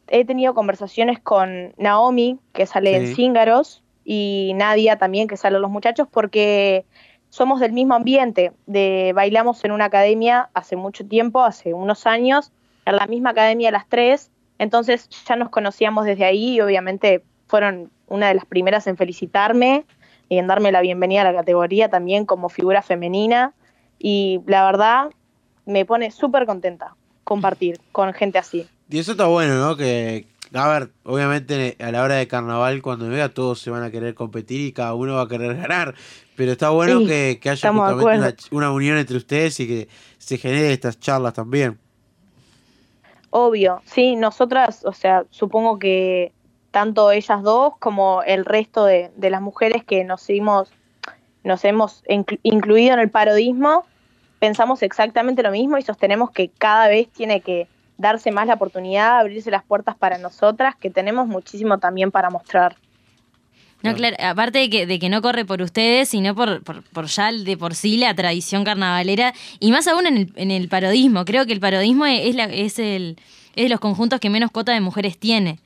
he tenido conversaciones con Naomi, que sale Sí. en Cíngaros, y Nadia también, que sale en Los Muchachos, porque somos del mismo ambiente. De, bailamos en una academia hace mucho tiempo, hace unos años, en la misma academia las tres, entonces ya nos conocíamos desde ahí y obviamente fueron una de las primeras en felicitarme y en darme la bienvenida a la categoría también como figura femenina. Y la verdad me pone súper contenta compartir con gente así. Y eso está bueno, ¿no? Que, a ver, obviamente a la hora de carnaval, cuando venga, todos se van a querer competir y cada uno va a querer ganar. Pero está bueno Sí, que, que haya justamente una, una unión entre ustedes y que se genere estas charlas también. Obvio, sí, nosotras, o sea, supongo que tanto ellas dos como el resto de, de las mujeres que nos hemos, nos hemos inclu- incluido en el parodismo, pensamos exactamente lo mismo y sostenemos que cada vez tiene que darse más la oportunidad, abrirse las puertas para nosotras, que tenemos muchísimo también para mostrar. No, claro, aparte de que, de que no corre por ustedes, sino por, por, por ya de por sí la tradición carnavalera, y más aún en el, en el parodismo. Creo que el parodismo es, la, es, el, es de los conjuntos que menos cuota de mujeres tiene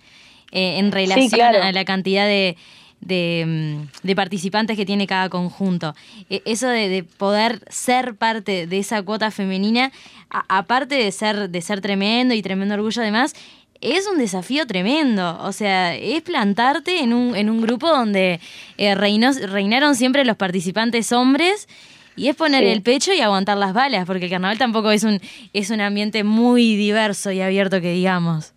eh, en relación claro. a la cantidad de, de, mm, de participantes que tiene cada conjunto. E- Eso de, de poder ser parte de esa cuota femenina, a- aparte de ser, de ser tremendo y tremendo orgullo además, es un desafío tremendo. O sea, es plantarte en un, en un grupo donde eh, reinó- reinaron siempre los participantes hombres. Y es poner Sí. el pecho y aguantar las balas, porque el carnaval tampoco es un, es un ambiente muy diverso y abierto que digamos.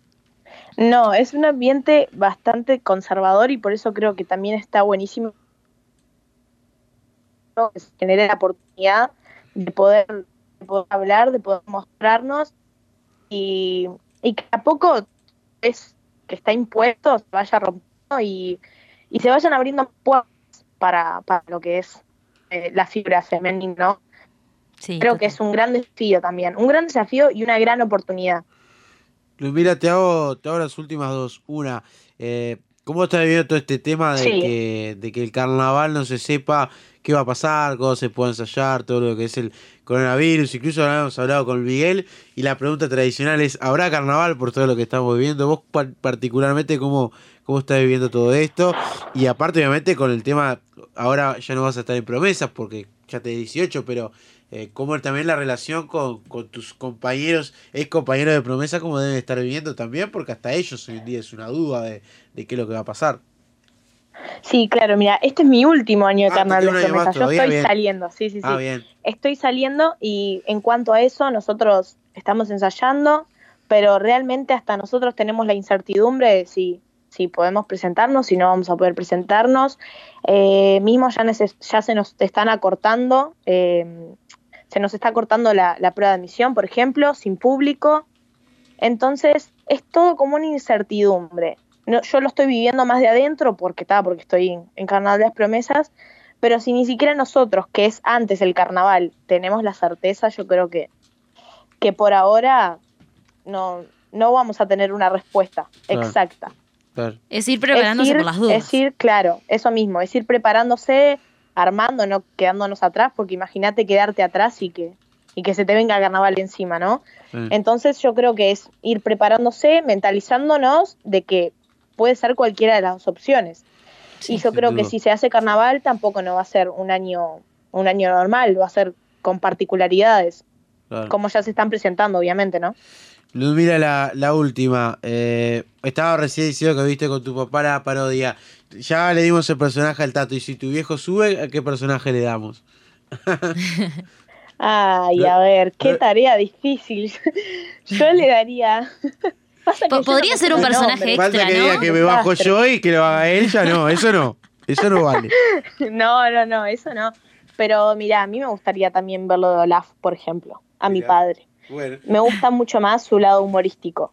No, es un ambiente bastante conservador y por eso creo que también está buenísimo que se genere la oportunidad de poder, de poder hablar, de poder mostrarnos y, y que a poco es que está impuesto se vaya rompiendo y, y se vayan abriendo puertas para, para lo que es eh, la fibra femenina, ¿no? Sí, Creo que es un gran desafío también, un gran desafío y una gran oportunidad. Mira, te hago, te hago las últimas dos. Una, eh, ¿cómo estás viviendo todo este tema de, Sí. que, de que el carnaval no se sepa qué va a pasar, cómo se puede ensayar, todo lo que es el coronavirus? Incluso habíamos hablado con Miguel y la pregunta tradicional es, ¿habrá carnaval por todo lo que estamos viviendo? Vos par- particularmente, ¿cómo, ¿cómo estás viviendo todo esto? Y aparte, obviamente, con el tema, ahora ya no vas a estar en promesas porque ya te 18, pero eh, cómo también la relación con, con tus compañeros, ex compañeros de promesa, cómo deben estar viviendo también, porque hasta ellos hoy en día es una duda de, de qué es lo que va a pasar. Sí, claro, mira, este es mi último año de Ah, de promesa. Yo estoy bien. saliendo, sí, sí, sí. Ah, bien. Estoy saliendo y en cuanto a eso, nosotros estamos ensayando, pero realmente hasta nosotros tenemos la incertidumbre de si, si podemos presentarnos, si no vamos a poder presentarnos. Eh, mismo ya, ya se nos están acortando, eh, se nos está cortando la, la prueba de admisión, por ejemplo, sin público. Entonces, es todo como una incertidumbre. No, yo lo estoy viviendo más de adentro porque está, porque estoy en, Carnaval de las Promesas, pero si ni siquiera nosotros, que es antes el carnaval, tenemos la certeza, yo creo que, que por ahora no, no vamos a tener una respuesta Claro. exacta. Es ir preparándose Es ir- por las dudas. Es ir, claro, eso mismo, es ir preparándose, armando, no quedándonos atrás, porque imagínate quedarte atrás y que, y que se te venga el carnaval encima, ¿no? Entonces yo creo que es ir preparándose, mentalizándonos de que puede ser cualquiera de las dos opciones. y yo creo que si se hace carnaval tampoco no va a ser un año un año normal, va a ser con particularidades, Claro. como ya se están presentando, obviamente, ¿no? Mira la, la última. Eh, estaba recién diciendo que viste con tu papá la parodia. Ya le dimos el personaje al Tato. Y si tu viejo sube, ¿a qué personaje le damos? Ay, a ver, qué tarea difícil. Yo le daría. No podría ser un personaje nombre. Falta que diga que me bajo yo y que lo haga él, ya no. Eso no. Eso no vale. No, no, no, eso no. Pero mira, a mí me gustaría también verlo de Olaf, por ejemplo, a mi padre. Bueno. Me gusta mucho más su lado humorístico.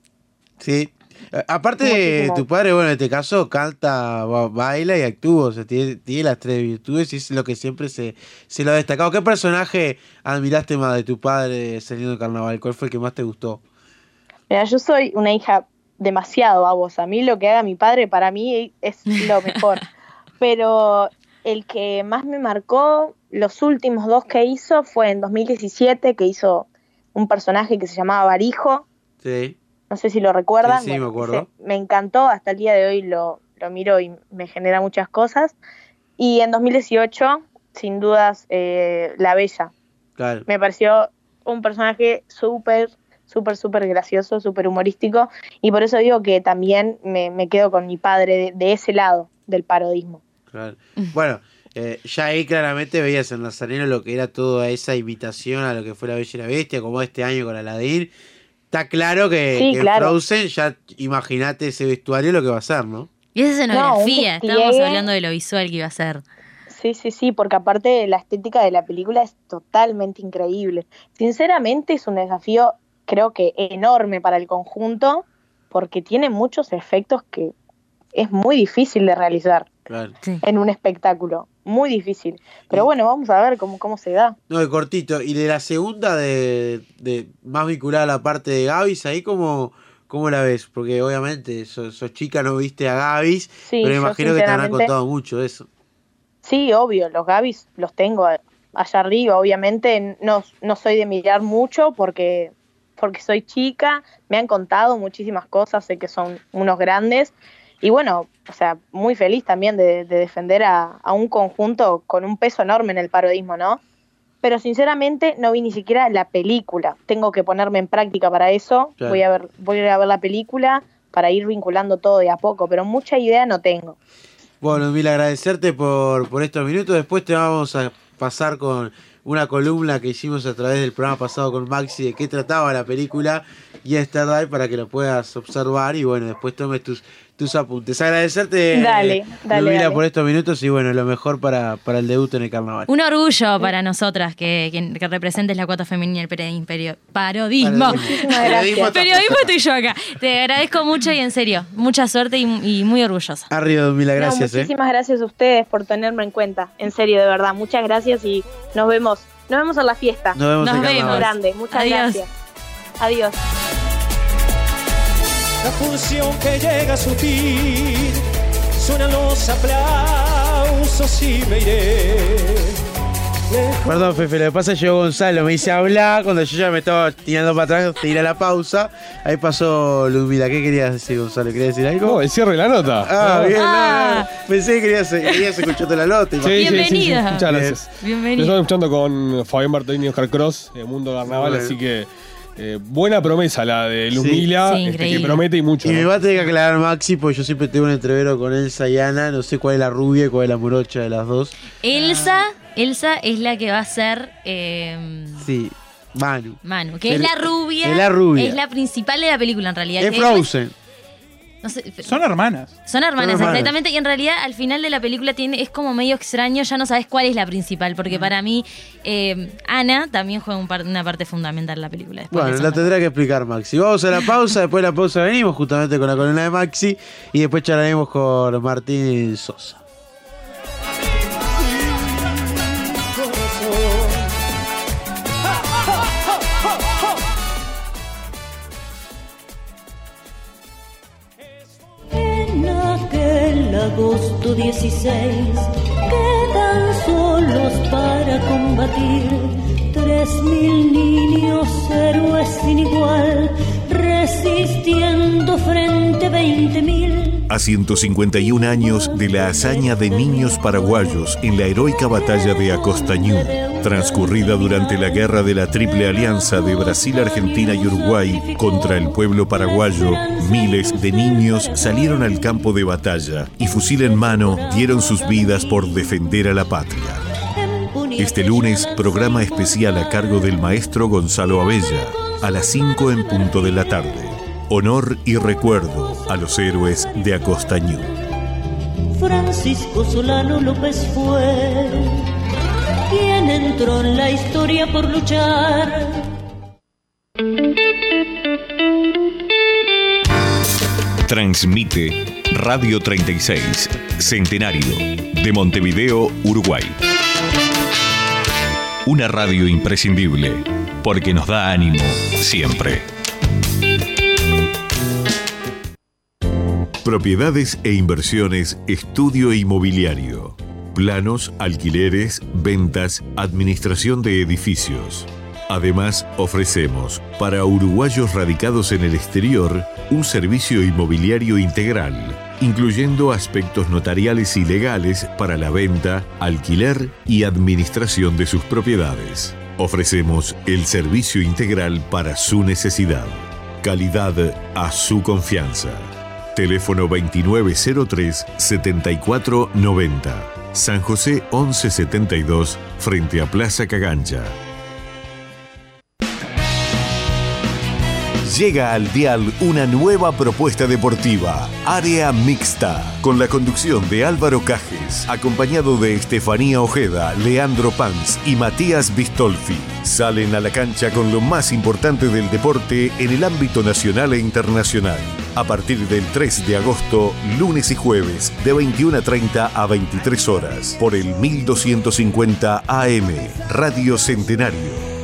Sí. A- Aparte de Muchísimo. tu padre, bueno, en este caso canta, ba- baila y actúa, o sea, tiene, tiene las tres virtudes y es lo que siempre se, se lo ha destacado. ¿Qué personaje admiraste más de tu padre saliendo de carnaval? ¿Cuál fue el que más te gustó? Mira, yo soy una hija demasiado babosa. A mí lo que haga mi padre para mí es lo mejor. Pero el que más me marcó, los últimos dos que hizo, fue en 2017, que hizo un personaje que se llamaba Barijo. Sí. No sé si lo recuerdan. Sí, sí, me acuerdo. ese me encantó, hasta el día de hoy lo, lo miro y me genera muchas cosas. Y en 2018, sin dudas, eh, La Bella. Claro. Me pareció un personaje súper, súper, súper gracioso, súper humorístico. Y por eso digo que también me, me quedo con mi padre de, de ese lado del parodismo. Claro. Bueno, eh, ya ahí claramente veías en Nazareno lo que era toda esa invitación a lo que fue la Bella y la Bestia, como este año con Aladdin. está claro que, Sí, que claro. Frozen, ya imagínate ese vestuario lo que va a ser, ¿no? Y esa escenografía, No, un estábamos hablando de lo visual que iba a ser. Sí, sí, sí, porque aparte la estética de la película es totalmente increíble. Sinceramente es un desafío, creo que enorme para el conjunto, porque tiene muchos efectos que es muy difícil de realizar Claro. en un espectáculo. Muy difícil. Pero bueno, vamos a ver cómo, cómo se da. No, de cortito. Y de la segunda, de, de más vinculada a la parte de Gavis, ahí como... ¿Cómo la ves? Porque obviamente sos, sos chica, no viste a Gavis, Sí, pero imagino que te sinceramente- contado mucho eso. Sí, obvio, los Gavis los tengo allá arriba. Obviamente no, no soy de mirar mucho porque, porque soy chica. Me han contado muchísimas cosas, sé que son unos grandes. Y bueno, o sea, muy feliz también de, de defender a, a un conjunto con un peso enorme en el parodismo, ¿no? Pero sinceramente no vi ni siquiera la película. Tengo que ponerme en práctica para eso. Claro. Voy a ver, voy a ir a ver la película para ir vinculando todo de a poco, pero mucha idea no tengo. Bueno, Mil, agradecerte por, por estos minutos. Después te vamos a pasar con una columna que hicimos a través del programa pasado con Maxi de qué trataba la película Yesterday para que lo puedas observar y bueno, después tomes tus, tus apuntes. Agradecerte, Dale, eh, dale, dale. por estos minutos y bueno, lo mejor para, para el debut en el carnaval. Un orgullo para nosotras que, que, que representes la cuota femenina del peri- imperio- parodismo. Parodismo. Periodismo estoy yo acá. Te agradezco mucho y en serio, mucha suerte y, y muy orgullosa. Arriba, Ludmila, No, gracias. eh. muchísimas gracias a ustedes por tenerme en cuenta. En serio, de verdad. Muchas gracias y nos vemos. Nos vemos en la fiesta. Nos vemos en Nos carnaval. vemos. Grande. Muchas Adiós. gracias. Adiós. La función que llega a su fin, suenan los aplausos y me iré. Perdón, Fefe, lo que pasa es que llegó Gonzalo, me dice hablar, cuando yo ya me estaba tirando para atrás, te iré a la pausa. Ahí pasó Ludmila, ¿qué querías decir, Gonzalo? ¿Querías decir algo? No, el cierre de la nota. Ah, No. bien, no, Ah. no, Pensé que querías, querías escuchar toda la nota. Sí, sí, sí, sí, Bienvenida. Muchas gracias. Lo Bienvenido. estamos escuchando con Fabián Bartolini y Oscar Cross, de Mundo Carnaval, Bueno. así que eh, buena promesa la de Lumila, Sí. Sí, este, que increíble. promete y mucho. Y me ¿no? va a tener que aclarar Maxi, porque yo siempre tengo un entrevero con Elsa y Ana. No sé cuál es la rubia y cuál es la morocha de las dos. Elsa, Elsa es la que va a ser eh, Sí, Manu. Manu, que es El- la rubia. es la rubia. Es la principal de la película en realidad. Es que después- Frozen. No sé, Son hermanas. Son hermanas, Son hermanas. exactamente. Y en realidad, al final de la película tiene, es como medio extraño, ya no sabes cuál es la principal. Porque para mí, eh, Ana también juega un par- una parte fundamental en la película. Bueno, la tendrá que explicar Maxi. Vamos a la pausa, después de la pausa venimos justamente con la columna de Maxi y después charlaremos con Martín Sosa. 116 quedan solos para combatir. Tres mil niños héroes sin igual, resistiendo frente 20 mil. A 151 años de la hazaña de niños paraguayos en la heroica batalla de Acostañú transcurrida durante la guerra de la Triple Alianza de Brasil, Argentina y Uruguay contra el pueblo paraguayo, miles de niños salieron al campo de batalla y fusil en mano dieron sus vidas por defender a la patria. Este lunes, programa especial a cargo del maestro Gonzalo Abella, a las 5 en punto de la tarde. Honor y recuerdo a los héroes de Acostañú. Francisco Solano López fue en la historia por luchar. Transmite Radio 36, Centenario, de Montevideo, Uruguay. Una radio imprescindible, porque nos da ánimo siempre. Propiedades e inversiones, estudio inmobiliario. Planos, alquileres, ventas, administración de edificios. Además, ofrecemos para uruguayos radicados en el exterior un servicio inmobiliario integral, incluyendo aspectos notariales y legales para la venta, alquiler y administración de sus propiedades. Ofrecemos el servicio integral para su necesidad. Calidad a su confianza. Teléfono 2903-7490. San José 1172, frente a Plaza Cagancha. Llega al dial una nueva propuesta deportiva, Área Mixta, con la conducción de Álvaro Cajes, acompañado de Estefanía Ojeda, Leandro Panz y Matías Bistolfi. Salen a la cancha con lo más importante del deporte en el ámbito nacional e internacional. A partir del 3 de agosto, lunes y jueves, de 21.30 a 23 horas, por el 1250 AM, Radio Centenario.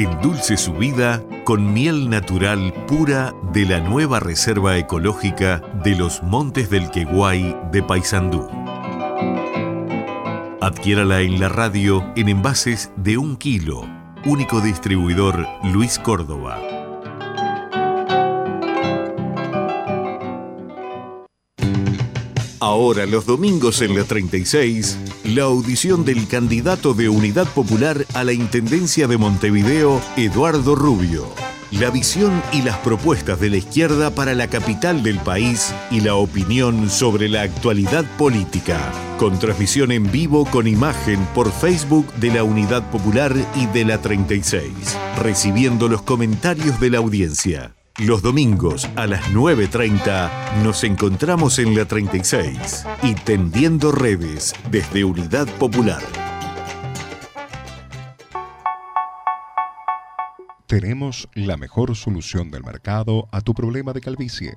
Endulce su vida con miel natural pura de la nueva Reserva Ecológica de los Montes del Queguay de Paysandú. Adquiérala en la radio en envases de un kilo. Único distribuidor Luis Córdoba. Ahora los domingos en la 36, la audición del candidato de Unidad Popular a la Intendencia de Montevideo, Eduardo Rubio. La visión y las propuestas de la izquierda para la capital del país y la opinión sobre la actualidad política. Con transmisión en vivo con imagen por Facebook de la Unidad Popular y de la 36. Recibiendo los comentarios de la audiencia. Los domingos a las 9.30 nos encontramos en la 36 y tendiendo redes desde Unidad Popular. Tenemos la mejor solución del mercado a tu problema de calvicie.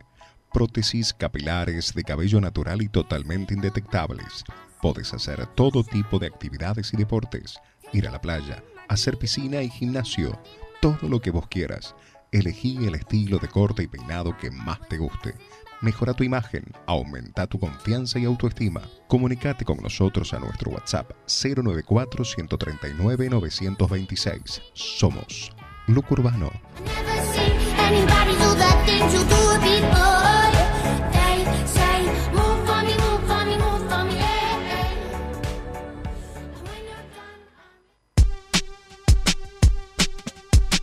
Prótesis capilares de cabello natural y totalmente indetectables. Puedes hacer todo tipo de actividades y deportes. Ir a la playa, hacer piscina y gimnasio. Todo lo que vos quieras. Elegí el estilo de corte y peinado que más te guste. Mejora tu imagen, aumenta tu confianza y autoestima. Comunicate con nosotros a nuestro WhatsApp 094 139 926. Somos Look Urbano.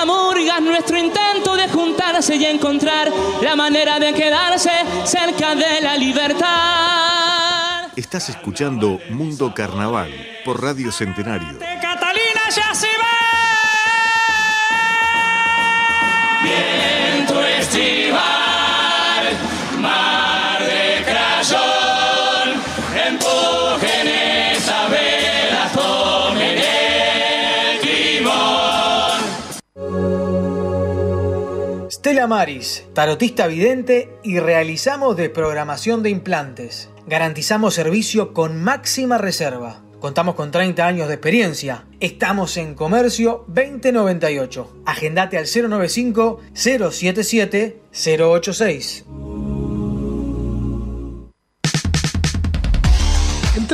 Esta murga es nuestro intento de juntarse y encontrar la manera de quedarse cerca de la libertad. Estás escuchando Mundo Carnaval por Radio Centenario. Catalina ya se va. Stella Maris, tarotista vidente y realizamos desprogramación de implantes. Garantizamos servicio con máxima reserva. Contamos con 30 años de experiencia. Estamos en Comercio 2098. Agendate al 095 077 086.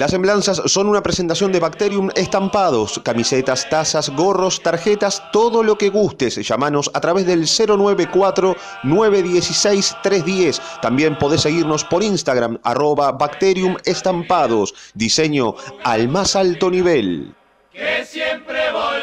Las semblanzas son una presentación de Bacterium estampados, camisetas, tazas, gorros, tarjetas, todo lo que gustes. Llámanos a través del 094-916-310. También podés seguirnos por Instagram, arroba Bacterium estampados. Diseño al más alto nivel. que siempre volverá.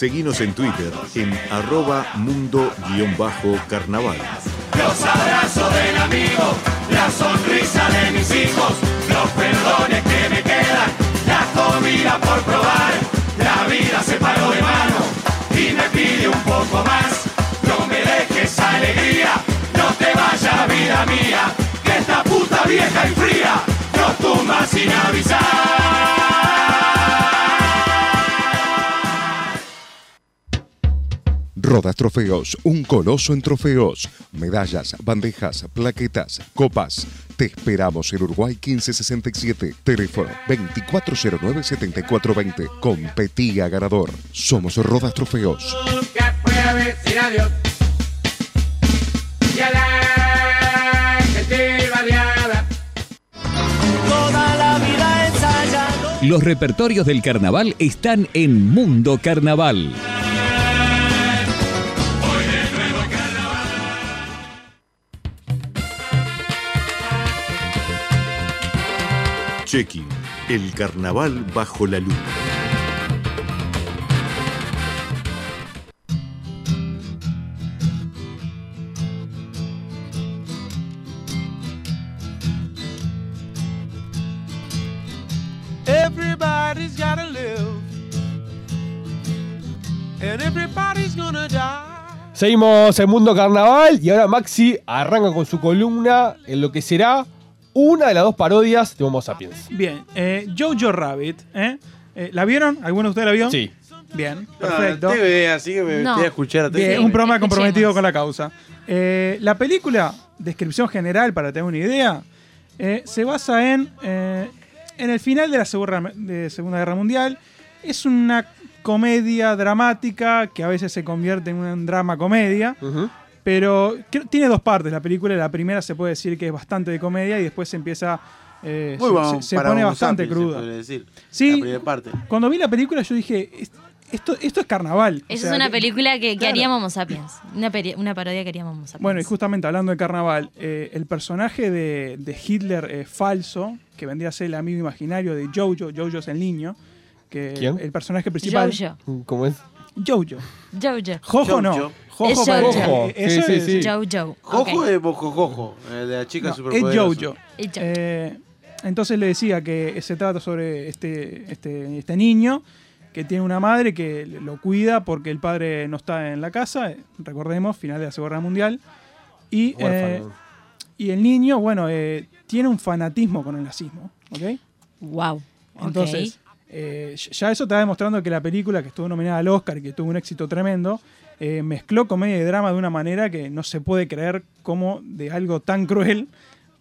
Seguinos en Twitter en arroba mundo-carnaval. Los abrazos del amigo, la sonrisa de mis hijos, los perdones que me quedan, la comida por probar. La vida se paró de mano y me pide un poco más. No me dejes alegría, no te vayas vida mía, que esta puta vieja y fría nos tumba sin avisar. Rodas Trofeos, un coloso en trofeos, medallas, bandejas, plaquetas, copas. Te esperamos en Uruguay 1567, teléfono 2409-7420. Competía ganador. Somos Rodas Trofeos. Nunca pueda decir adiós. Y a la gente barriada. Toda la vida ensayando. Los repertorios del carnaval están en Mundo Carnaval. Checking, el carnaval bajo la luna. Everybody's gotta live. And everybody's gonna die. Seguimos en Mundo Carnaval y ahora Maxi arranca con su columna en lo que será una de las dos parodias de Homo Sapiens. Bien, eh, Jojo Rabbit, ¿eh? Eh, ¿La vieron? ¿Alguno de ustedes la vio? Sí. Bien, Ah, perfecto. TV, así que me No. metí a escuchar. Bien, un programa comprometido con la causa. Eh, la película, descripción general para tener una idea, eh, se basa en, eh, en el final de la de Segunda Guerra Mundial. Es una comedia dramática que a veces se convierte en un drama comedia. Pero creo- tiene dos partes la película. La primera se puede decir que es bastante de comedia y después se empieza. eh, Muy se- bueno, se, pone bastante cruda. decir. Sí, La primera parte. cuando vi la película yo dije, "Es- esto, esto es carnaval. O Esa sea, es una que- película que, que claro. haríamos Homo Sapiens. Una, peri- una parodia que haríamos Homo Sapiens. Bueno, y justamente hablando de carnaval, eh, el personaje de, de Hitler eh, falso, que vendría a ser el amigo imaginario de Jojo, Jojo es el niño, que ¿Quién? el personaje principal. Jojo. ¿Cómo es? Jojo. Jojo. Jojo no. Jojo. Jojo Es Jojo. eso Sí, sí, es- sí. Jojo. Jojo es Jojo, de la chica no, es superpoderosa. Jojo. Es Jojo. Eh, entonces le decía que se trata sobre este, este, este niño que tiene una madre que lo cuida porque el padre no está en la casa, recordemos, final de la Segunda Guerra Mundial. Y, eh, y el niño, bueno, eh, tiene un fanatismo con el nazismo, ¿ok? Wow. Entonces, eh, ya eso te va demostrando que la película, que estuvo nominada al Oscar y que tuvo un éxito tremendo, eh, mezcló comedia y drama de una manera que no se puede creer cómo de algo tan cruel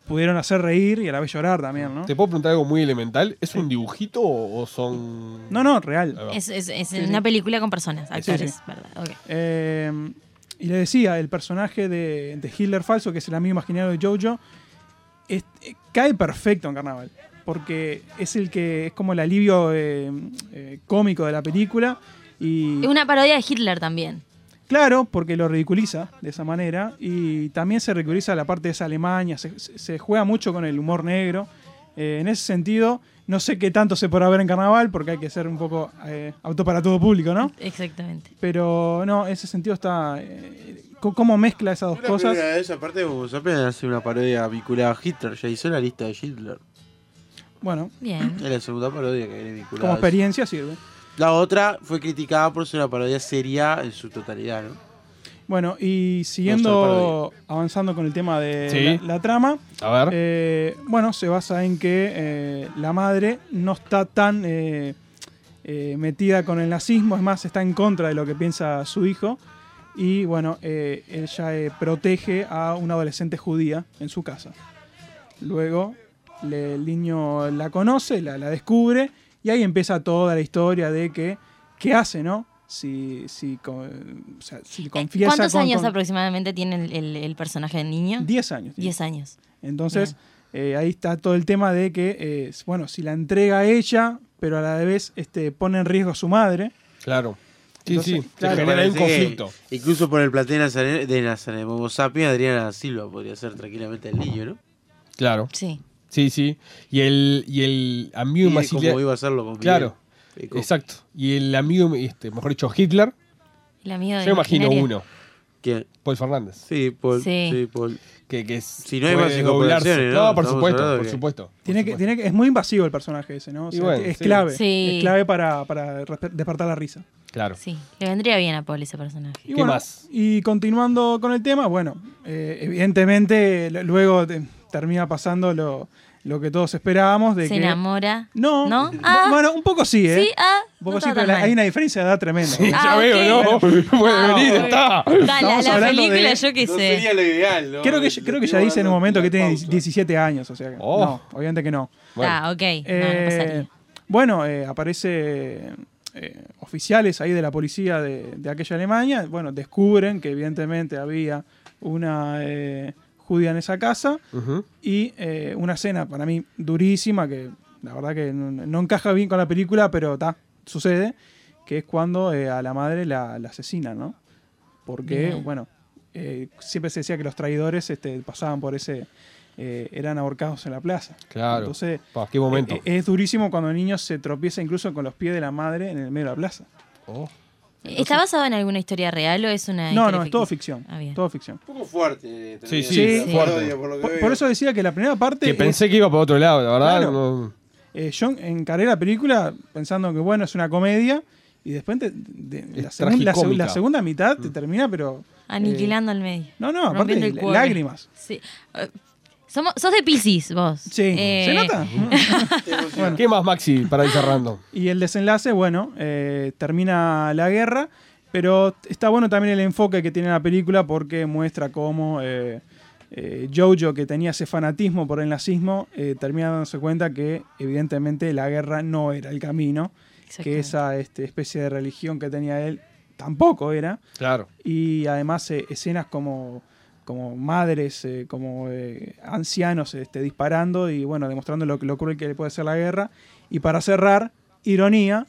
pudieron hacer reír y a la vez llorar también, ¿no? ¿Te puedo preguntar algo muy elemental? ¿Es un dibujito o son.? No, no, real. Es, es- es Sí, una sí. película con personas, actores, sí. ¿verdad? Eh, y le decía, el personaje de, de Hitler falso, que es el amigo imaginario de Jojo, es- eh, cae perfecto en Carnaval. Porque es el que es como el alivio eh, eh, cómico de la película. Y Es una parodia de Hitler también. Claro, porque lo ridiculiza de esa manera y también se ridiculiza la parte de esa Alemania, se, se- se juega mucho con el humor negro. Eh, en ese sentido, no sé qué tanto se podrá ver en carnaval porque hay que ser un poco eh, auto para todo público, ¿no? Exactamente. Pero no, en ese sentido está... eh, ¿Cómo mezcla esas dos cosas? vez, aparte de hace una parodia vinculada a Hitler. Ya hizo la lista de Hitler. Bueno, Bien. Es la segunda parodia que viene vinculada. como a eso. experiencia sirve. La otra fue criticada por ser una parodia seria en su totalidad, ¿no? Bueno, y siguiendo avanzando con el tema de Sí. la, la trama, A ver. eh, bueno, se basa en que eh, la madre no está tan eh, eh, metida con el nazismo, es más, está en contra de lo que piensa su hijo. Y bueno, eh, ella eh, protege a una adolescente judía en su casa. Luego le- el niño la conoce, la, la descubre, y ahí empieza toda la historia de que, qué hace, ¿no? Si, si, o sea, si confiesa ¿Cuántos con- años con- aproximadamente tiene el, el- el personaje del niño? 10 años. tiene. 10 años. Entonces, eh, ahí está todo el tema de que, eh, bueno, si la entrega a ella, pero a la vez este, pone en riesgo a su madre. Claro. Sí, Entonces, sí. claro, se genera un conflicto. Incluso por el plantel de Nazaré, de Homo Sapiens, Adriana Silva podría ser tranquilamente el niño, ¿no? Claro. Sí. Sí, sí. Y el, y el amigo como iba a hacerlo con Miguel. Claro. Exacto. Y el amigo, este, mejor dicho, Hitler. El amigo de Yo imagino imaginaria. uno. ¿Quién? Paul Fernández. Sí, Paul. Sí. Sí, Paul. Que, que es, Si no hay más. ¿no? No, por Estamos supuesto, por que- supuesto. Tiene que, tiene que, es muy invasivo el personaje ese, ¿no? O Y sea, bueno, es sí. clave. Sí. Es clave para, para despertar la risa. Claro. Sí, le vendría bien a Paul ese personaje. Y bueno, Y continuando con el tema, bueno, eh, evidentemente luego termina pasando lo, lo que todos esperábamos de Se que enamora. No, ¿No? Ah. bueno, un poco sí, ¿eh? Sí, ah, un poco no sí, pero la- hay una diferencia de edad tremenda. Sí, ya Ah, veo. ¿no? Puede venir, está. Da, la, de- película, yo qué No sé. sería lo ideal, ¿no? Creo que, creo que ya dice en un momento que tiene 17 años, o sea que Oh. no, obviamente que no. Ah, ok. No, no Eh, bueno, eh, aparece eh, oficiales ahí de la policía de, de aquella Alemania. Bueno, descubren que evidentemente había una eh, judía en esa casa y eh, una escena para mí durísima que la verdad que no, no encaja bien con la película, pero ta, sucede, que es cuando eh, a la madre la, la asesinan, ¿no? Porque, Bien. bueno, eh, siempre se decía que los traidores este, pasaban por ese... eh, eran ahorcados en la plaza. Claro. Entonces, Pa, qué momento. eh, es durísimo cuando el niño se tropieza incluso con los pies de la madre en el medio de la plaza. Oh. ¿Está basado en alguna historia real o es una No, historia no, es todo ficción. Ah, bien. Todo ficción. Un poco fuerte. eh, Sí, sí, La fuerte. parodia, por lo que Por, veo. por eso decía que la primera parte. Que es- pensé que iba por otro lado, la verdad. Claro. no- eh, yo encaré la película pensando que, bueno, es una comedia. Y después te- de- Es la, segun- la seg- tragicómica. la segunda mitad te termina, pero. Aniquilando al medio. No, no, aparte lágrimas. Sí. Eh, somos, sos de Pisces, vos. Sí. Eh, ¿Se nota? Bueno. ¿Qué más, Maxi, para ir cerrando? Y el desenlace, bueno, eh, termina la guerra, pero está bueno también el enfoque que tiene la película porque muestra cómo eh, eh, Jojo, que tenía ese fanatismo por el nazismo, eh, termina dándose cuenta que evidentemente la guerra no era el camino, que esa este, especie de religión que tenía él tampoco era. Claro. Y además eh, escenas como, como madres, eh, como eh, ancianos este, disparando y bueno, demostrando lo, lo cruel que puede ser la guerra. Y para cerrar, ironía,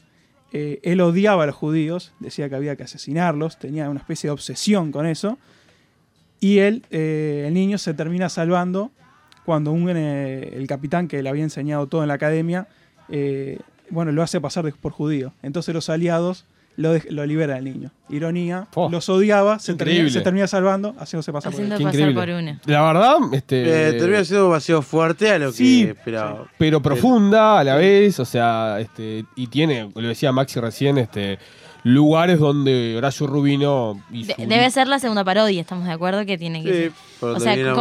eh, él odiaba a los judíos, decía que había que asesinarlos, tenía una especie de obsesión con eso. Y él, el niño, se termina salvando cuando un, el capitán que le había enseñado todo en la academia, bueno, lo hace pasar por judío. Entonces los aliados lo, liberan al niño. Ironía, los odiaba, se termina, Increíble. se termina salvando, haciéndose pasar Haciendo por pasar por uno. La verdad, este. Eh, termina siendo demasiado fuerte a lo Sí, que esperaba. pero profunda a la vez, o sea, este, y tiene, lo decía Maxi recién, este, lugares donde Horacio Rubino y De- su- debe ser la segunda parodia, estamos de acuerdo que tiene que Sí, ser. por O sea, la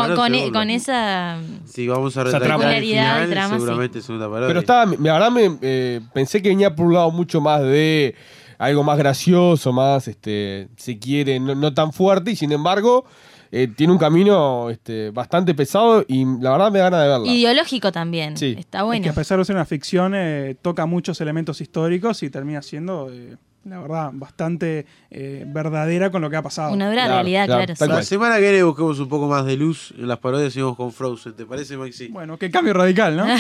con, esa. Si vamos a Esa el final, trama, sí. seguramente es una parodia. Pero estaba, la verdad me eh, pensé que venía por un lado mucho más de algo más gracioso, más, este, si quiere, no, no tan fuerte, y sin embargo, eh, tiene un camino este, bastante pesado y la verdad me da ganas de verla. Ideológico también. Sí. Está Es bueno. que a pesar de ser una ficción, eh, toca muchos elementos históricos y termina siendo, eh, la verdad, bastante eh, verdadera con lo que ha pasado. Una dura realidad, claro. sí. La semana que viene busquemos un poco más de luz en las parodias y vamos con Frozen. ¿Te parece, Maxi? Bueno, qué cambio radical, ¿no?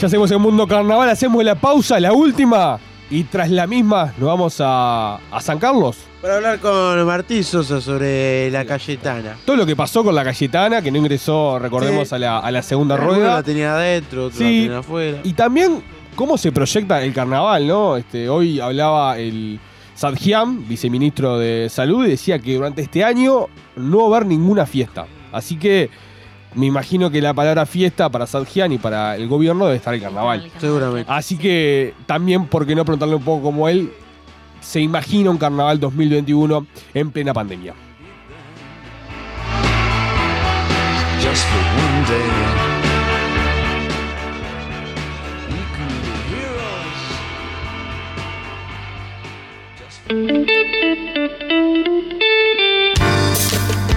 Ya hacemos el mundo carnaval, hacemos la pausa, la última, y tras la misma nos vamos a, a San Carlos. Para hablar con Martín Sosa sobre la Cayetana. Todo lo que pasó con la Cayetana, que no ingresó, recordemos, Sí. a, la, a la segunda Algunos rueda. la tenía adentro, la Sí. tenían afuera. Y también cómo se proyecta el carnaval, ¿no? Este, hoy hablaba el Sadjian, viceministro de Salud, y decía que durante este año no va a haber ninguna fiesta. Así que me imagino que la palabra fiesta para Sadjian y para el gobierno debe estar el carnaval. Seguramente. Así que también, ¿por qué no preguntarle un poco como él se imagina un carnaval 2021 en plena pandemia?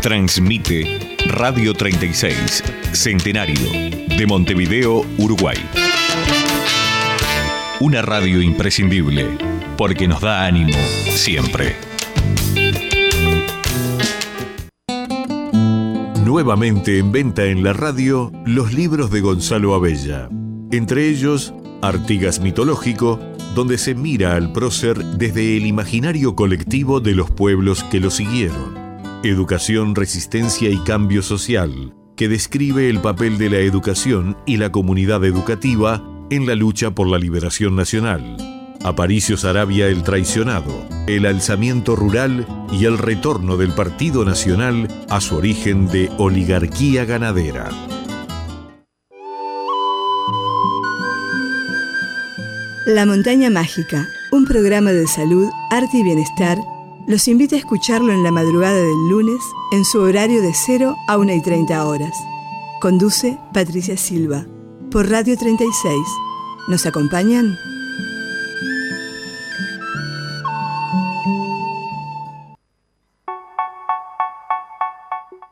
Transmite Radio 36, Centenario, de Montevideo, Uruguay. Una radio imprescindible, porque nos da ánimo siempre. Nuevamente en venta en la radio los libros de Gonzalo Abella. Entre ellos, Artigas Mitológico, donde se mira al prócer desde el imaginario colectivo de los pueblos que lo siguieron. Educación, resistencia y cambio social, que describe el papel de la educación y la comunidad educativa en la lucha por la liberación nacional. Aparicio Sarabia el traicionado, el alzamiento rural y el retorno del Partido Nacional a su origen de oligarquía ganadera. La Montaña Mágica, un programa de salud, arte y bienestar, los invita a escucharlo en la madrugada del lunes en su horario de 0 a 1 y 30 horas. Conduce Patricia Silva por Radio 36. ¿Nos acompañan?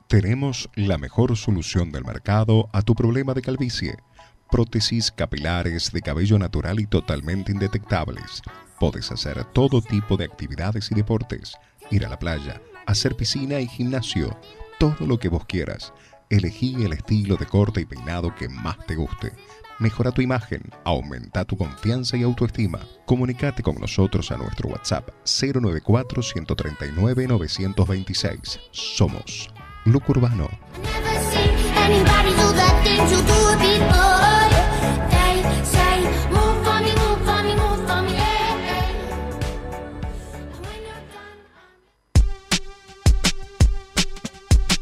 Tenemos la mejor solución del mercado a tu problema de calvicie. Prótesis capilares de cabello natural y totalmente indetectables. Puedes hacer todo tipo de actividades y deportes. Ir a la playa, hacer piscina y gimnasio. Todo lo que vos quieras. Elegí el estilo de corte y peinado que más te guste. Mejora tu imagen, aumenta tu confianza y autoestima. Comunicate con nosotros a nuestro WhatsApp 094 139 926. Somos Look Urbano.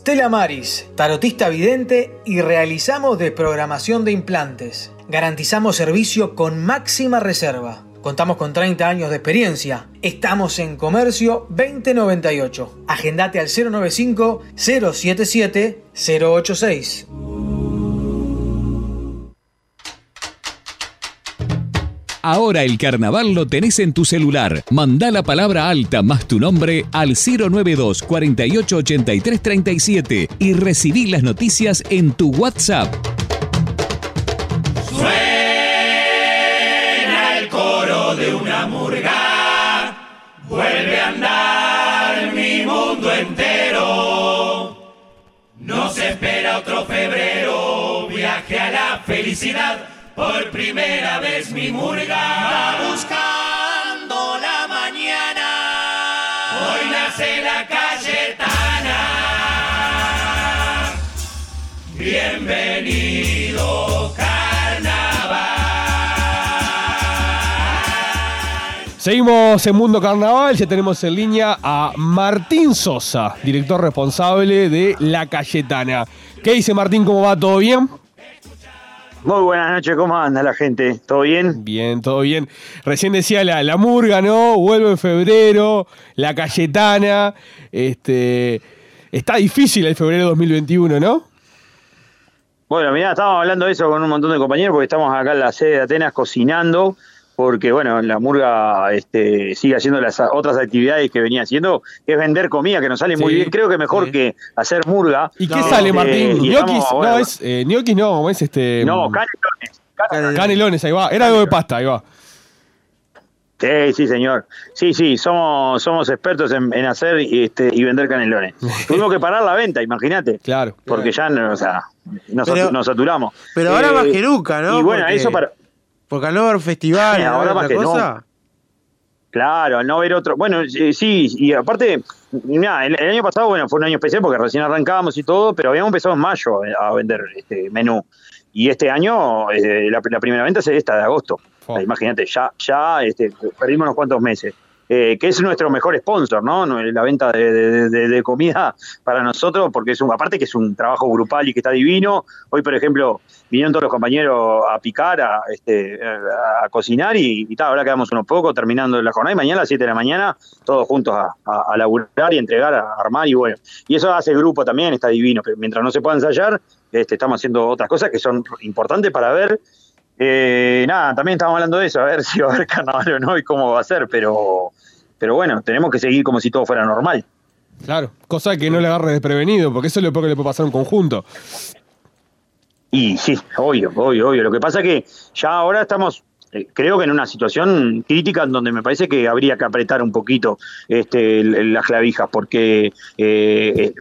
Stella Maris, tarotista vidente y realizamos desprogramación de implantes. Garantizamos servicio con máxima reserva. Contamos con 30 años de experiencia. Estamos en Comercio 2098. Agendate al 095 077 086. Ahora el carnaval lo tenés en tu celular. Mandá la palabra alta más tu nombre al 092 48 83 37 y recibí las noticias en tu WhatsApp. Suena el coro de una murga, vuelve a andar mi mundo entero. No se espera otro febrero, viaje a la felicidad. Por primera vez mi murga va buscando la mañana. Hoy nace la Cayetana. Bienvenido carnaval. Seguimos en Mundo Carnaval, ya tenemos en línea a Martín Sosa, director responsable de La Cayetana. ¿Qué dice Martín? ¿Cómo va? ¿Todo bien? Muy buenas noches, ¿cómo anda la gente? ¿Todo bien? Bien, todo bien. Recién decía la, la murga, ¿no? Vuelve en febrero, la Cayetana. Este, está difícil el febrero 2021, ¿no? Bueno, mirá, estábamos hablando de eso con un montón de compañeros porque estamos acá en la sede de Atenas cocinando, porque bueno, la murga este, sigue haciendo las otras actividades que venía haciendo, que es vender comida, que nos sale muy bien. Creo que mejor que hacer murga. ¿Y qué sale, Martín? no, es, eh, gnocchis no, ¿cómo es este? No, mm, canelones. Canelones, ahí va. Era algo de pasta, ahí va. Sí, sí, señor. Sí, sí, somos, somos expertos en, en hacer y, este, y vender canelones. Tuvimos que parar la venta, imagínate. Claro. Porque ya, no, o sea, nos, Pero- nos saturamos. Pero ahora Eh, más que nunca, ¿no? Y bueno, Porque- eso para... Porque al no haber festivales, Sí, ¿no? ahora más otra que cosa. Claro, al no ver otro. Bueno, eh, sí, y aparte, nada, el, el año pasado, bueno, fue un año especial porque recién arrancábamos y todo, pero habíamos empezado en mayo a a vender este menú. Y este año, eh, la, la primera venta es esta de agosto. Imagínate, ya, ya este, perdimos unos cuantos meses. Eh, que es nuestro mejor sponsor, ¿no? La venta de, comida para nosotros, porque es un, aparte que es un trabajo grupal y que está divino. Hoy, por ejemplo, vinieron todos los compañeros a picar, a, este, a, cocinar y, tal, ahora quedamos unos pocos terminando la jornada y mañana a las 7 de la mañana todos juntos a, a, a laburar y entregar, a armar y bueno. Y eso hace grupo también, está divino, pero mientras no se pueda ensayar, este, estamos haciendo otras cosas que son importantes para ver. Eh, nada, también estamos hablando de eso, a ver si va a haber carnaval o no y cómo va a ser, pero, pero bueno, tenemos que seguir como si todo fuera normal. Claro, cosa que no le agarre desprevenido, porque eso es lo peor que le puede pasar a un conjunto. Y sí, obvio, obvio, obvio. Lo que pasa es que ya ahora estamos, eh, creo que en una situación crítica en donde me parece que habría que apretar un poquito este, las clavijas, porque eh, eh,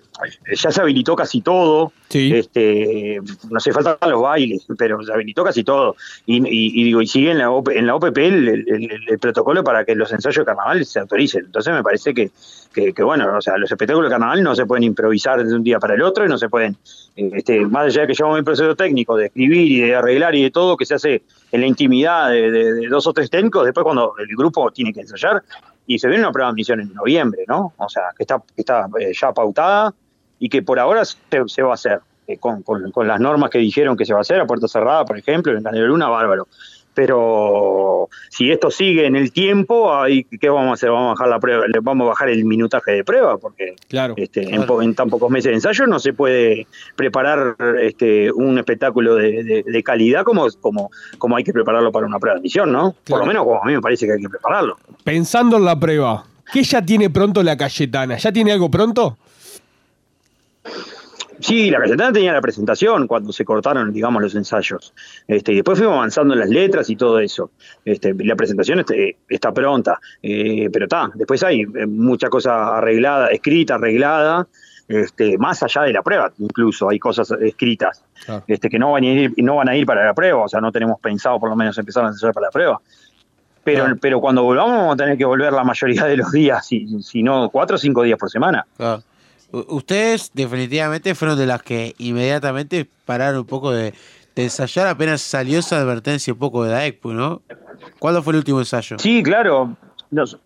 ya se habilitó casi todo. Este, no se faltan los bailes, pero se habilitó casi todo. Y, y- y digo, y sigue en la, OP en la OPP el, el- protocolo para que los ensayos de carnaval se autoricen. Entonces me parece que, que, que, bueno, o sea, los espectáculos de carnaval no se pueden improvisar de un día para el otro y no se pueden, este, más allá de que llevamos un proceso técnico de escribir y de arreglar y de todo, que se hace en la intimidad de, de- de dos o tres técnicos, después cuando el grupo tiene que ensayar, y se viene una prueba de admisión en noviembre, ¿no? O sea, que está, que está eh, ya pautada y que por ahora se, se va a hacer, eh, con, con- con las normas que dijeron que se va a hacer, a puerta cerrada, por ejemplo, en Canelo Luna, bárbaro. Pero si esto sigue en el tiempo, ahí, ¿qué vamos a hacer? Vamos a bajar la prueba, le vamos a bajar el minutaje de prueba, porque Claro. este, en, po- en tan pocos meses de ensayo no se puede preparar este, un espectáculo de, de- de calidad como, como, como hay que prepararlo para una prueba de admisión, ¿no? Por lo menos como a mí me parece que hay que prepararlo. Pensando en la prueba, ¿qué ya tiene pronto la Cayetana? ¿Ya tiene algo pronto? Sí, la Cayetana tenía la presentación cuando se cortaron, digamos, los ensayos. Este, y después fuimos avanzando en las letras y todo eso. Este, la presentación este, está pronta, eh, pero está. Después hay eh, mucha cosa arreglada, escrita, arreglada, este, más allá de la prueba, incluso hay cosas escritas este, que no van, a ir, no van a ir para la prueba, o sea, no tenemos pensado por lo menos empezar a ensayar para la prueba. Pero, pero cuando volvamos vamos a tener que volver la mayoría de los días, si, si no cuatro o cinco días por semana. Claro. Ustedes definitivamente fueron de las que inmediatamente pararon un poco de, de ensayar apenas salió esa advertencia un poco de la ECPU, ¿no? ¿Cuándo fue el último ensayo? Sí, claro. No, sé.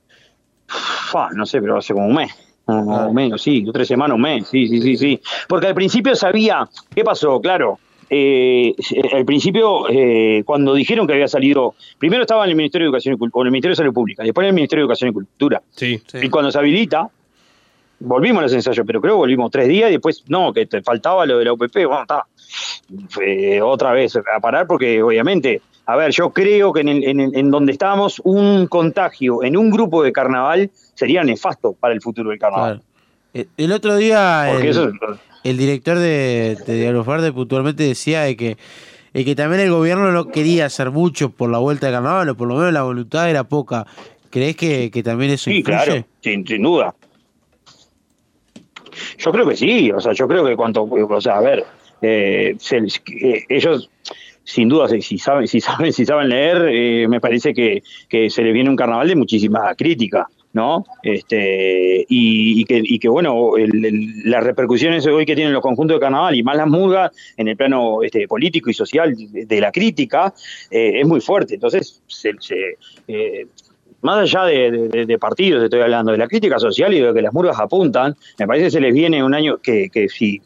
Fa, no sé, pero hace como un mes. O Ah. o menos, sí, tres semanas, un mes, sí, sí, sí, sí. Porque al principio sabía, ¿qué pasó? Claro, eh, al principio, eh, cuando dijeron que había salido, primero estaba en el Ministerio de Educación y Cultura, o en el Ministerio de Salud Pública, después en el Ministerio de Educación y Cultura. Sí. Y cuando se habilita, volvimos a los ensayos, pero creo que volvimos tres días y después, no, que te faltaba lo de la UPP, bueno, está. Eh, otra vez a parar porque obviamente, a ver, yo creo que en, el- en, el- en donde estamos, un contagio en un grupo de carnaval sería nefasto para el futuro del carnaval. El, el otro día el, eso- el director de, de puntualmente decía de que, de que también el gobierno no quería hacer mucho por la vuelta de carnaval, o por lo menos la voluntad era poca. ¿Crees que, que también eso Sí, influye? claro, sin, sin duda. Yo creo que sí, o sea, yo creo que cuanto, o sea, a ver, eh, se- eh, ellos sin duda si, saben, si saben, si saben leer, eh, me parece que, que se les viene un carnaval de muchísima crítica, ¿no? Este, y, que, y que bueno, las repercusiones hoy que tienen los conjuntos de carnaval y más las murgas en el plano este, político y social de, la crítica eh, es muy fuerte. Entonces, se, eh, más allá de, de- partidos, estoy hablando de la crítica social y de lo que las murgas apuntan, me parece que se les viene un año que, que si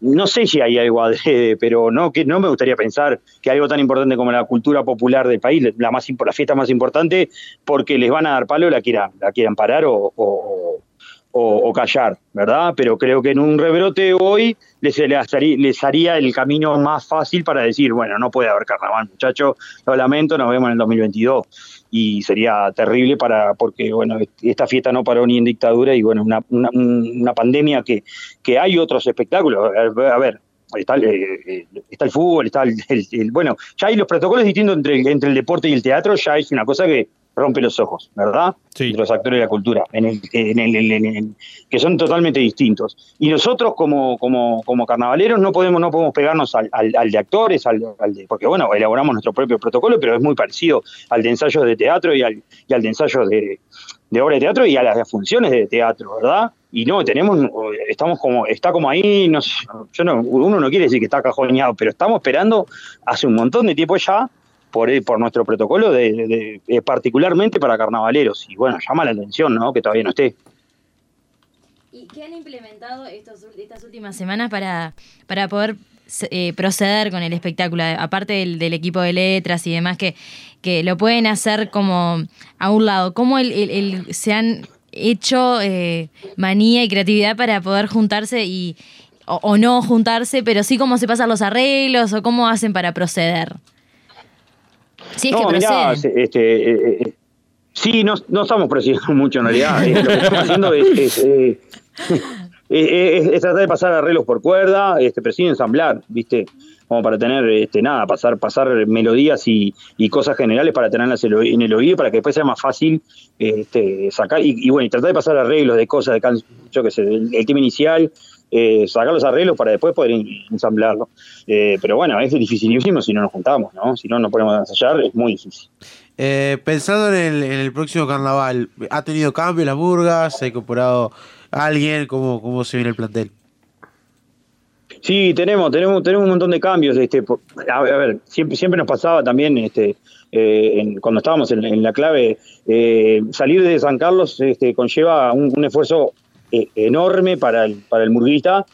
no sé si hay algo adrede, pero no que no me gustaría pensar que algo tan importante como la cultura popular del país, la más la fiesta más importante, porque les van a dar palo la quieran, la quieran parar o, o- callar, ¿verdad? Pero creo que en un rebrote hoy les, les haría el camino más fácil para decir, bueno, no puede haber carnaval, muchachos, lo lamento, nos vemos en el 2022 y sería terrible para porque bueno esta fiesta no paró ni en dictadura y bueno una, una, una pandemia que, que hay otros espectáculos. A ver está el, eh, eh, está el fútbol está el, el- bueno ya hay los protocolos distintos entre, entre el deporte y el teatro ya es una cosa que rompe los ojos verdad Sí. los actores de la cultura en el, en el- en el- que son totalmente distintos. Y nosotros como como como carnavaleros no podemos no podemos pegarnos al, al- al de actores al, al de porque bueno elaboramos nuestro propio protocolo pero es muy parecido al de ensayos de teatro y al, y al de ensayos de, de obra de teatro y a las funciones de teatro verdad y no tenemos estamos como está como ahí no sé, yo no uno no quiere decir que está cajoneado pero estamos esperando hace un montón de tiempo ya por, por nuestro protocolo, de, de- de- particularmente para carnavaleros. Y bueno, llama la atención, ¿no? Que todavía no esté. ¿Y qué han implementado estos, estas últimas semanas para, para poder eh, proceder con el espectáculo? Aparte del, del equipo de letras y demás, que, que lo pueden hacer como a un lado. ¿Cómo el, el- el- se han hecho eh, manía y creatividad para poder juntarse y o, o no juntarse, pero sí cómo se pasan los arreglos o cómo hacen para proceder? Si es no, que mirá, este, eh, eh, Sí, no, no estamos presionando mucho en realidad. Eh, lo que estamos haciendo es, es, eh, tratar de pasar arreglos por cuerda, este, pero sin ensamblar, ¿viste? Como para tener, este, nada, pasar, pasar melodías y, y cosas generales para tenerlas en el oí- en el oído para que después sea más fácil este, sacar. Y, y bueno, y tratar de pasar arreglos de cosas, de yo qué sé, el, el tema inicial, eh, sacar los arreglos para después poder en- ensamblarlo. Eh, pero bueno, es dificilísimo si no nos juntamos, ¿no? Si no nos ponemos a ensayar, es muy difícil. Eh, pensando en el, en el próximo carnaval, ¿ha tenido cambio la murga? ¿Se ha incorporado alguien? ¿Cómo, cómo se viene el plantel? Sí, tenemos, tenemos, tenemos un montón de cambios. Este, a, ver, siempre, siempre nos pasaba también, este, eh, en- cuando estábamos en, en la clave, eh, salir de San Carlos este, conlleva un, un esfuerzo enorme para el, para el murguista.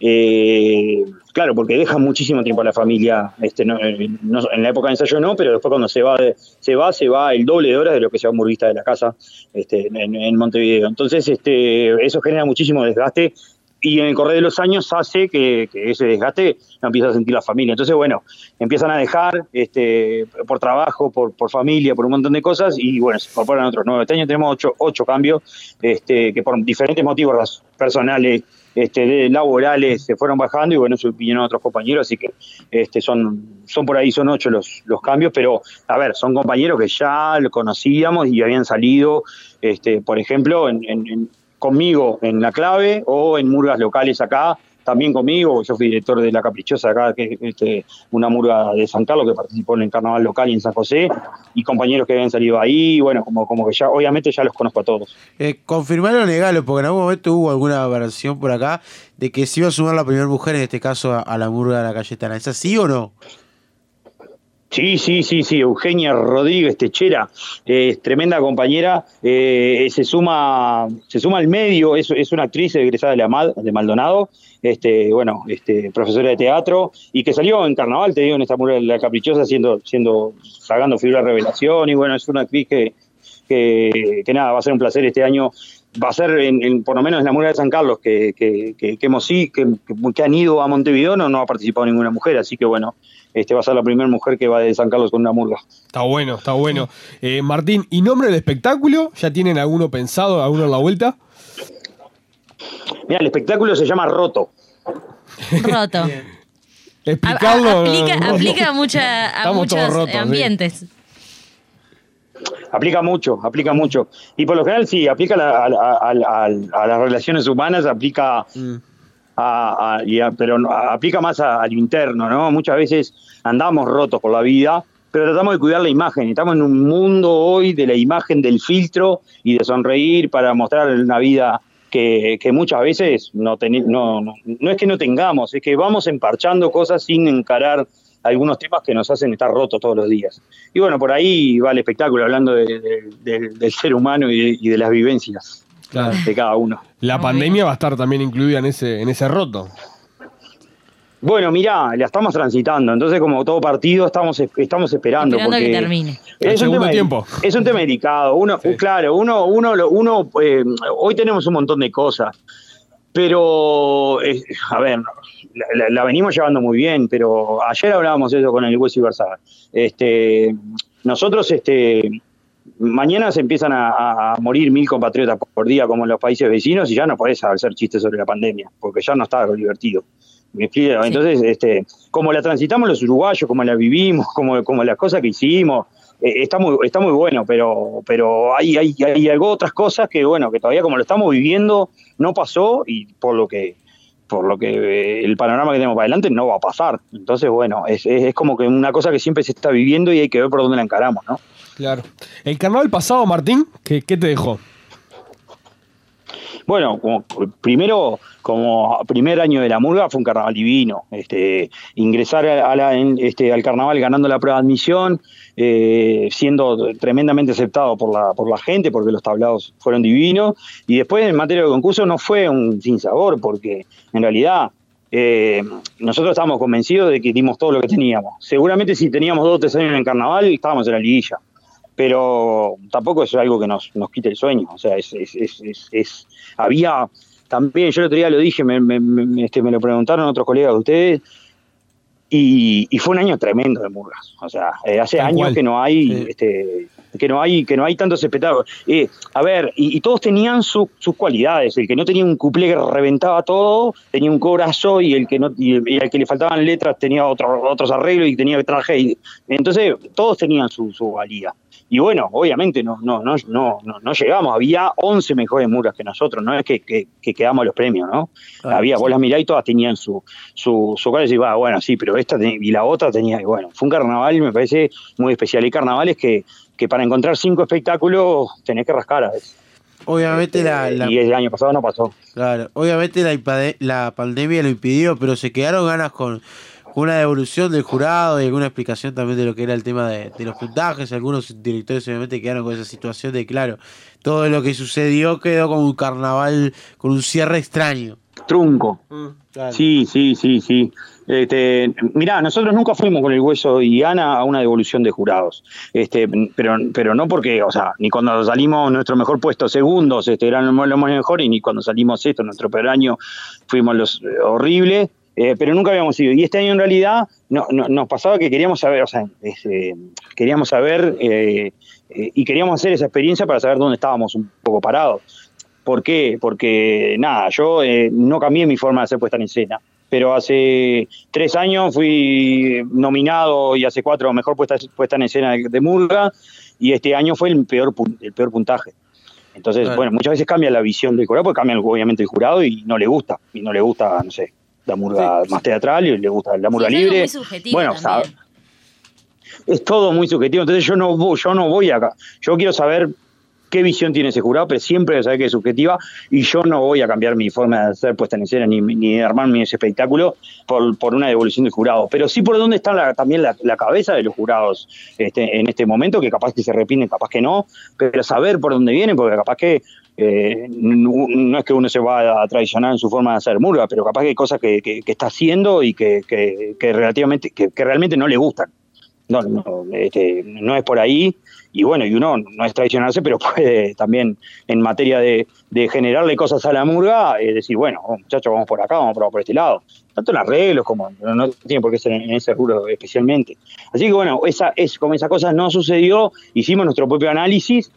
Eh, claro, porque deja muchísimo tiempo a la familia. Este, no, eh, no- en la época de ensayo no, pero después cuando se va, se va, se va el doble de horas de lo que se va un murguista de la casa este, en, en Montevideo. Entonces, este, eso genera muchísimo desgaste y en el correr de los años hace que, que ese desgaste lo empieza a sentir la familia. Entonces, bueno, empiezan a dejar este, por trabajo, por, por familia, por un montón de cosas y bueno, se incorporan otros nuevos. Este año tenemos ocho, ocho cambios este, que por diferentes motivos personales, este, de- laborales, se fueron bajando y bueno, se vinieron otros compañeros, así que este, son, son por ahí, son ocho los, los cambios, pero a ver, son compañeros que ya lo conocíamos y habían salido, este, por ejemplo, en- en- conmigo en la clave o en murgas locales acá, también conmigo, yo fui director de La Caprichosa acá, que es este, una murga de San Carlos que participó en el carnaval local y en San José, y compañeros que habían salido ahí, bueno, como, como que ya, obviamente ya los conozco a todos. Eh, confirmarlo o negarlo, porque en algún momento hubo alguna versión por acá de que se iba a sumar la primera mujer, en este caso a, a la murga de la Cayetana. ¿Es así o no? Sí, sí, sí, sí, Eugenia Rodríguez Techera, eh, es tremenda compañera, eh, se suma se suma al medio, es, una actriz egresada de la MAD, de Maldonado, este, bueno, este, profesora de teatro, y que salió en carnaval, te digo, en esta murga de la caprichosa, siendo, siendo, sacando figura de revelación, y bueno, es una actriz que, que, que nada, va a ser un placer este año. Va a ser, en, en- por lo menos en la murga de San Carlos, que, que, que, que hemos sí, que, que- han ido a Montevideo, no, no ha participado ninguna mujer, así que bueno, este va a ser la primera mujer que va de San Carlos con una murga. Está bueno, está bueno. Eh, Martín, ¿y nombre del espectáculo? ¿Ya tienen alguno pensado, alguno en la vuelta? Mira, el espectáculo se llama Roto. Roto. Explicarlo. A- aplica, no, no. aplica mucha, a Estamos todos muchos rotos, sí. Aplica mucho, aplica mucho. Y por lo general sí, aplica a, a la- a la- a las relaciones humanas, aplica a, a- y a- pero aplica más a, a lo interno, ¿no? Muchas veces andamos rotos por la vida, pero tratamos de cuidar la imagen. Estamos en un mundo hoy de la imagen del filtro y de sonreír para mostrar una vida que, que muchas veces no, teni- no, no, no es que no tengamos, es que vamos emparchando cosas sin encarar algunos temas que nos hacen estar rotos todos los días. Y bueno, por ahí va el espectáculo, hablando de- de- de- del ser humano y de, y de las vivencias Claro. de cada uno. La pandemia va a estar también incluida en ese, en ese roto. Bueno, mirá, la estamos transitando, entonces como todo partido estamos estamos esperando. Que porque termine. El Es un, tema, tiempo. es un tema delicado. Uno, claro, uno, uno, uno eh, hoy tenemos un montón de cosas, pero eh, a ver, la, la- la venimos llevando muy bien, pero ayer hablábamos eso con el Hueso y. Este, nosotros, este, mañana se empiezan a, morir mil compatriotas por día, como en los países vecinos, y ya no podés hacer chistes sobre la pandemia, porque ya no está divertido. Entonces, este, como la transitamos los uruguayos, como la vivimos, como, como las cosas que hicimos, eh, está muy, está muy bueno, pero, pero hay, hay, hay algo, otras cosas que, bueno, que todavía como lo estamos viviendo, no pasó, y por lo que por lo que eh, el panorama que tenemos para adelante no va a pasar. Entonces, bueno, es, es, es como que una cosa que siempre se está viviendo y hay que ver por dónde la encaramos, ¿no? Claro. El carnaval pasado, Martín, ¿qué, qué te dejó? Bueno, como primero, como primer año de la murga fue un carnaval divino. Este, ingresar a la- en- este, al carnaval ganando la prueba de admisión, eh, siendo tremendamente aceptado por la, por la gente, porque los tablados fueron divinos. Y después en materia de concurso no fue un sinsabor, porque en realidad eh, nosotros estábamos convencidos de que dimos todo lo que teníamos. Seguramente si teníamos dos o tres años en carnaval, estábamos en la liguilla pero tampoco es algo que nos, nos quite el sueño. O sea, es, es, es- es- había también, yo el otro día lo dije, me, me- me- este, me lo preguntaron otros colegas de ustedes, y, y fue un año tremendo de murgas. O sea, eh, hace años cual. que no hay, este, que no hay, que no hay tantos espectáculos. Eh, a ver, y, y todos tenían su- sus cualidades. El que no tenía un cuplé que reventaba todo, tenía un corazo, y el que no, y, y al que le faltaban letras tenía otro- otros arreglos y tenía traje. Y, entonces, todos tenían su, su valía. Y bueno, obviamente no, no, no, no, no, no llegamos. Había 11 mejores murgas que nosotros, no es que, que, que quedamos los premios, ¿no? Había, sí. vos las mirás y todas tenían su, su, su cara y decís, "Va, bueno, sí, pero esta ten- y la otra tenía, y bueno, fue un carnaval, me parece muy especial. Hay carnavales que, que para encontrar cinco espectáculos tenés que rascar a veces. Obviamente la, la- Y el año pasado no pasó. Claro, obviamente la, la pandemia lo impidió, pero se quedaron ganas con, con una devolución del jurado y alguna explicación también de lo que era el tema de, de los puntajes. Algunos directores obviamente quedaron con esa situación de, claro, todo lo que sucedió quedó como un carnaval con un cierre extraño. Trunco. claro. Sí, sí, sí, sí. Este, mirá, nosotros nunca fuimos con el hueso y Ana a una devolución de jurados. Este, pero, pero no porque, o sea, ni cuando salimos nuestro mejor puesto segundos, este, eran los mejores, ni cuando salimos esto, nuestro peor año, fuimos los eh, horribles. Eh, pero nunca habíamos ido. Y este año en realidad no, no- nos pasaba que queríamos saber, o sea, este, queríamos saber eh, eh, y queríamos hacer esa experiencia para saber dónde estábamos un poco parados. ¿Por qué? Porque nada, yo eh, no cambié mi forma de hacer puesta en escena, pero hace tres años fui nominado y hace cuatro mejor puesta, puesta en escena de, de Murga y este año fue el peor, el peor puntaje. Entonces, Claro. bueno, muchas veces cambia la visión del jurado, porque cambia obviamente el jurado y no le gusta, y no le gusta, no sé, la murga más teatral y le gusta la murga Sí, es libre. muy subjetivo bueno, sabe- es todo muy subjetivo, entonces yo no voy, yo no voy acá. Yo quiero saber qué visión tiene ese jurado, pero siempre voy a saber que es subjetiva y yo no voy a cambiar mi forma de hacer puesta en escena ni, ni de armar mi ese espectáculo por, por una devolución del jurado. Pero sí por dónde está la- también la, la cabeza de los jurados este, en este momento, que capaz que se repiten, capaz que no, pero saber por dónde vienen, porque capaz que eh, no, no es que uno se va a traicionar en su forma de hacer murga, pero capaz que hay cosas que, que- que está haciendo y que, que- relativamente, que, realmente no le gustan. No, no, este, no es por ahí. Y bueno, y uno no es traicionarse, pero puede también en materia de, de generarle cosas a la murga, es decir, bueno, oh, muchachos, vamos por acá, vamos por, por este lado. Tanto en arreglos como no, tiene por qué ser en ese rubro especialmente. Así que bueno, esa, es, como esa cosa no sucedió, hicimos nuestro propio análisis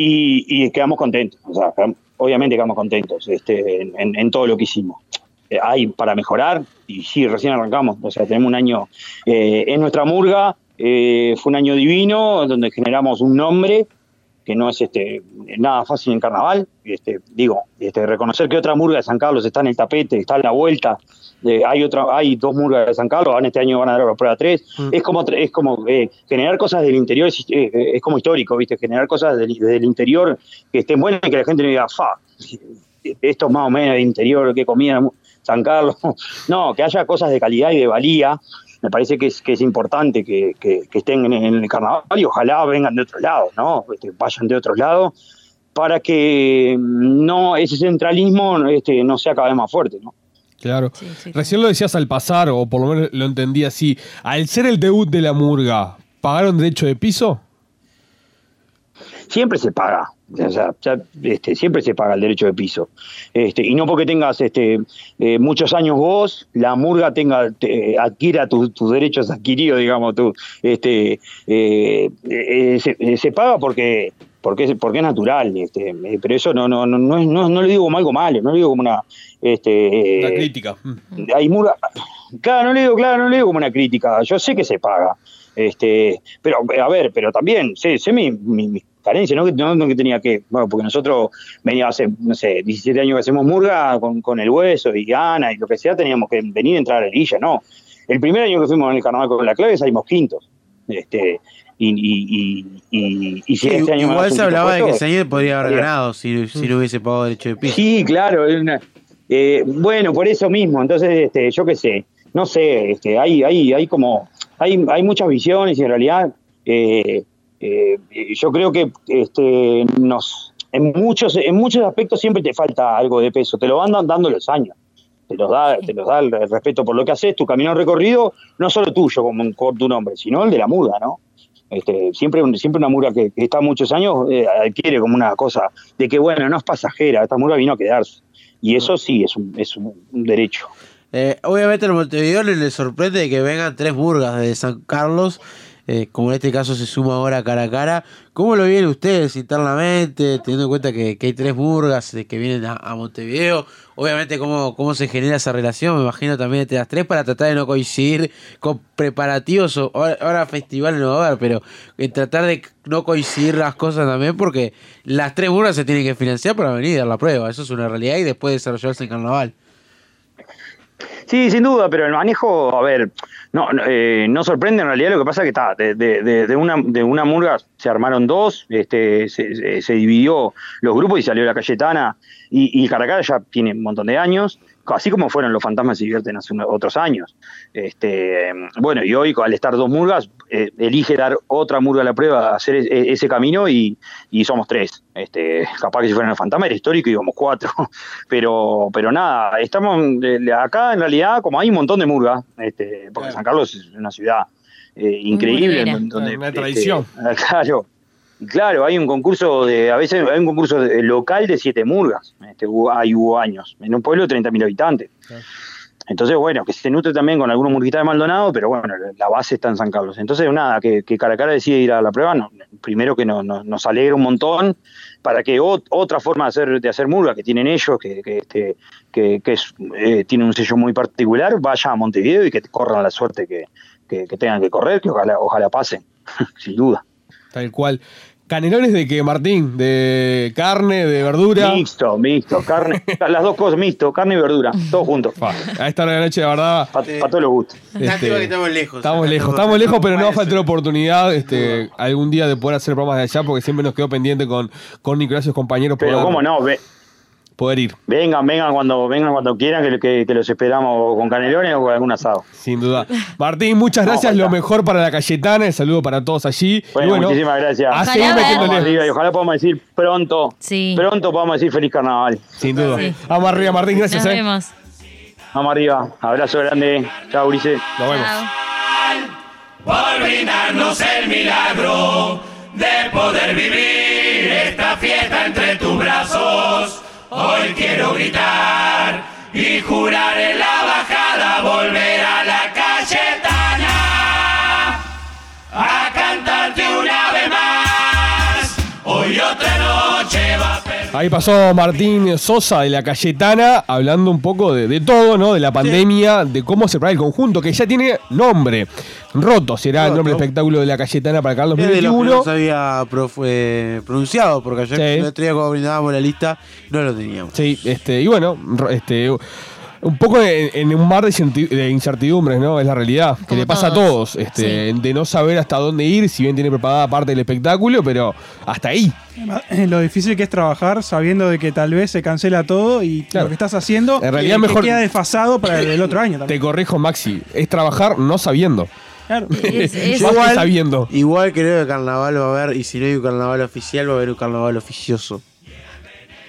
y, quedamos contentos. O sea, obviamente quedamos contentos este, en, en- en todo lo que hicimos. Eh, hay para mejorar y sí, recién arrancamos. O sea, tenemos un año eh, en nuestra murga. eh, fue un año divino donde generamos un nombre que no es este nada fácil en carnaval. Este, digo, este, reconocer que otra murga de San Carlos está en el tapete, está en la vuelta. eh, hay otra, hay dos murgas de San Carlos, este año van a dar la prueba 3. Es como, es como eh, generar cosas del interior, es, eh, es como histórico, ¿viste? Generar cosas del, del interior que estén buenas y que la gente no diga, fa, esto es más o menos del interior, que comía San Carlos. No, que haya cosas de calidad y de valía. Me parece que es, que es importante que, que- que estén en, en el carnaval y ojalá vengan de otros lados, ¿no? Este, vayan de otros lados para que no ese centralismo este, no sea cada vez más fuerte, ¿no? Claro. Recién lo decías al pasar, o por lo menos lo entendí así. Al ser el debut de la murga, ¿pagaron derecho de piso? siempre se paga. O sea, ya, este, siempre se paga el derecho de piso. Este, y no porque tengas este, eh, muchos años vos, la murga tenga, te- adquiera tus, derechos adquiridos, digamos, tú, este, eh, eh, se, se paga porque porque es, porque es natural, este, pero eso no, no, no, no, es- no, no lo digo como algo malo, no lo digo como una este, Una crítica. hay murga, claro, no le digo, claro, no le digo como una crítica, yo sé que se paga, este, pero a ver, pero también sé, sé mi, mi, mis carencias, no que, no, no que tenía que, bueno, porque nosotros veníamos hace, no sé, 17 años que hacemos murga con, con el hueso y Ana y lo que sea, teníamos que venir a entrar a la liguilla, no. El primer año que fuimos en el carnaval con la clave salimos quintos. Este, y, y, y, y, y si este año igual se hablaba de que puesto, Sañez podría haber ganado si, si no hubiese pagado derecho de piso. Sí, claro. una- eh, bueno, por eso mismo. Entonces, este, yo qué sé, no sé, este, hay, hay, hay como, hay, hay muchas visiones y en realidad eh, eh, yo creo que este, nos, en muchos, en muchos aspectos siempre te falta algo de peso. Te lo van dan- dando los años. Te los da, te los da el respeto por lo que haces, tu camino recorrido, no solo tuyo como por tu nombre, sino el de la murga, ¿no? Este, siempre, un- siempre una murga que, que está muchos años eh, adquiere como una cosa de que, bueno, no es pasajera, esta murga vino a quedarse. Y eso sí es un, es un, un derecho. Eh, obviamente en Montevideo le, le sorprende que vengan tres burgas de San Carlos, eh, como en este caso se suma ahora cara a cara. ¿Cómo lo vienen ustedes internamente, teniendo en cuenta que, hay tres burgas eh, que vienen a, Montevideo? Obviamente, ¿cómo, ¿cómo se genera esa relación? Me imagino también entre las tres para tratar de no coincidir con preparativos. o- ahora, festivales no va a haber, pero en tratar de no coincidir las cosas también, porque las tres burgas se tienen que financiar para venir a la prueba. Eso es una realidad y después desarrollarse en carnaval. Sí, sin duda, pero el manejo, a ver, no, eh, no sorprende en realidad lo que pasa es que está, de, de- de- una, de una murga se armaron dos, este, se, se- dividió los grupos y salió la Cayetana y, y Caracas ya tiene un montón de años, así como fueron los fantasmas se divierten hace otros años. Este, bueno, y hoy al estar dos murgas, eh, elige dar otra murga a la prueba, hacer e- ese camino y, y somos tres. Este, capaz que si fueran los fantasmas era histórico y íbamos cuatro. Pero, pero nada, estamos eh, acá en realidad, como hay un montón de murgas, este, porque San Carlos es una ciudad eh, increíble. donde, Una este, tradición. claro. Claro, hay un concurso de, a veces hay un concurso de- local de siete murgas, este, hay, hubo años, en un pueblo de 30.000 habitantes. Entonces, bueno, que se nutre también con algunos murguitas de Maldonado, pero bueno, la base está en San Carlos. Entonces, nada, que, que Caracara decide ir a la prueba, primero que no- no- nos alegra un montón para que ot- otra forma de hacer, de hacer murga que tienen ellos, que, este, eh, tiene un sello muy particular, vaya a Montevideo y que corran la suerte que tengan que correr, que ojalá, ojalá pasen, sin duda. Tal cual. ¿Canelones de qué, Martín? ¿De carne, de verdura? Mixto, mixto, carne, las dos cosas, mixto, carne y verdura, todo junto. A esta hora de la noche, la verdad. Para todos los gustos. Lástima que estamos lejos. Estamos lejos, estamos lejos, pero no va a faltar la oportunidad este, algún día de poder hacer programas de allá, porque siempre nos quedó pendiente con, con Nicolás y sus compañeros Pero cómo no, ve- poder ir. vengan, vengan cuando, vengan cuando quieran, que, que- que los esperamos con canelones o con algún asado. Sin duda. Martín, muchas gracias. Lo mejor para la Cayetana. El saludo para todos allí. Bueno, y bueno, muchísimas gracias. A seguir arriba y ojalá podamos decir pronto, pronto podamos decir feliz carnaval. Sin duda. Vamos arriba, Martín. Gracias. Nos eh. vemos. Vamos arriba. Abrazo grande. Chao, Ulises. Nos vemos. por brindarnos el milagro de poder vivir esta fiesta entre tus brazos. Hoy quiero gritar y jurar en Ahí pasó Martín Sosa de la Cayetana hablando un poco de, de todo, ¿no? De la pandemia, de cómo se prepara el conjunto, que ya tiene nombre. Roto será el nombre del espectáculo de la Cayetana para Carlos Es de los que 2021. no se había eh, pronunciado, porque ayer Sí. el otro día cuando brindábamos la lista no lo teníamos. Sí, este, y bueno, este, un poco en, en un mar de, incerti- de incertidumbres, ¿no? Es la realidad, que Como le pasa todos. a todos, este, de no saber hasta dónde ir, si bien tiene preparada parte del espectáculo, pero hasta ahí. Lo difícil que es trabajar sabiendo de que tal vez se cancela todo y lo que estás haciendo En realidad eh, mejor- que queda desfasado para el, el otro año también. Te corrijo, Maxi, es trabajar no sabiendo. Claro. Es- es- Yo Más que igual, sabiendo. igual creo que carnaval va a haber, y si no hay un carnaval oficial, va a haber un carnaval oficioso.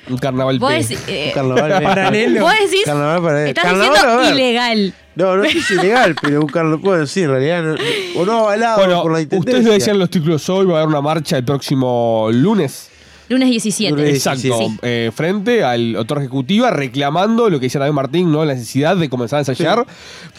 Un carnaval Vos decís, eh, un carnaval. Paralelo. Vos decís- Carnaval paralelo. Estás Carnaval diciendo ilegal. No, no es ilegal, pero un carnaval, puedo decir, en realidad, no- o no avalado Bueno, por la ustedes intendencia. lo decían los títulos hoy, va a haber una marcha el próximo lunes. Lunes 17. Exacto, eh, frente al autor ejecutiva reclamando lo que decía también Martín, ¿no? La necesidad de comenzar a ensayar,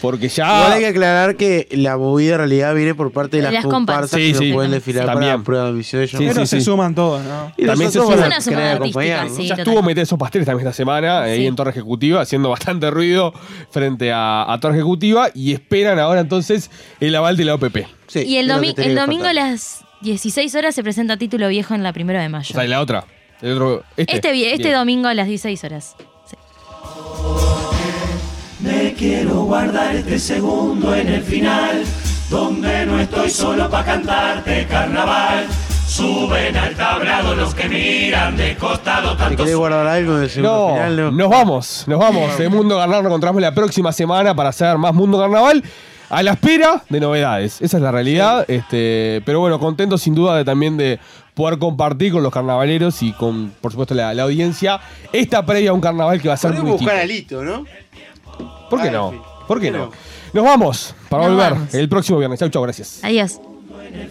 porque ya... Igual hay que aclarar que la movida en realidad viene por parte de las, Las comparsas comparsas. que Sí, sí. no pueden desfilar para También. la prueba de. Sí, Pero sí, se sí. suman todos, ¿no? Y También se nosotros suma- van a querer acompañar. ¿no? ya estuvo meter esos pasteles también esta semana ahí Sí. en Torre Ejecutiva, haciendo bastante ruido frente a, a Torre Ejecutiva y esperan ahora entonces el aval de la OPP. y el, domi- el domingo a las 16 horas se presenta título viejo en la primera de O mayo. sea, y la otra. El otro, este. Este, este Bien. domingo a las 16 horas. Me quiero guardar este segundo en el final, donde no estoy solo para cantarte carnaval. Suben al tablado los que miran de costado ¿Te tanto querés guardar algo del segundo No, final? No. nos vamos, nos vamos. De Mundo Carnaval nos encontramos la próxima semana para hacer más Mundo Carnaval. A la espera de novedades, esa es la realidad. Este, pero bueno, contento sin duda de, también de poder compartir con los carnavaleros y con, por supuesto, la, la audiencia esta previa a un carnaval que va a ser muy buscar distinto. a Lito, ¿no? ¿Por qué Ah, no? en. ¿Por qué ¿Por qué no? Nos vamos para Nos volver vamos. el próximo viernes. Chau, chau, gracias. Adiós.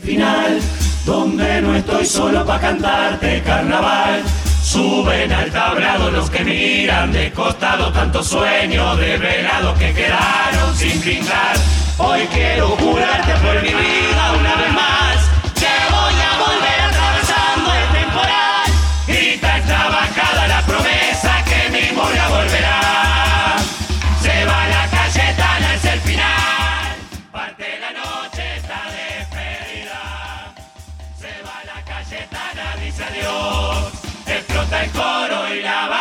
final, donde no estoy solo para cantarte carnaval. Suben al tablado los que miran de costado tanto sueño de velado que quedaron sin brindar. Hoy quiero jurarte por mi vida una vez más que voy a volver atravesando el temporal y tan trabajada la promesa que mi mora volverá. Se va la Cayetana es el final, parte de la noche está despedida. Se va la Cayetana, dice adiós, explota el coro y la va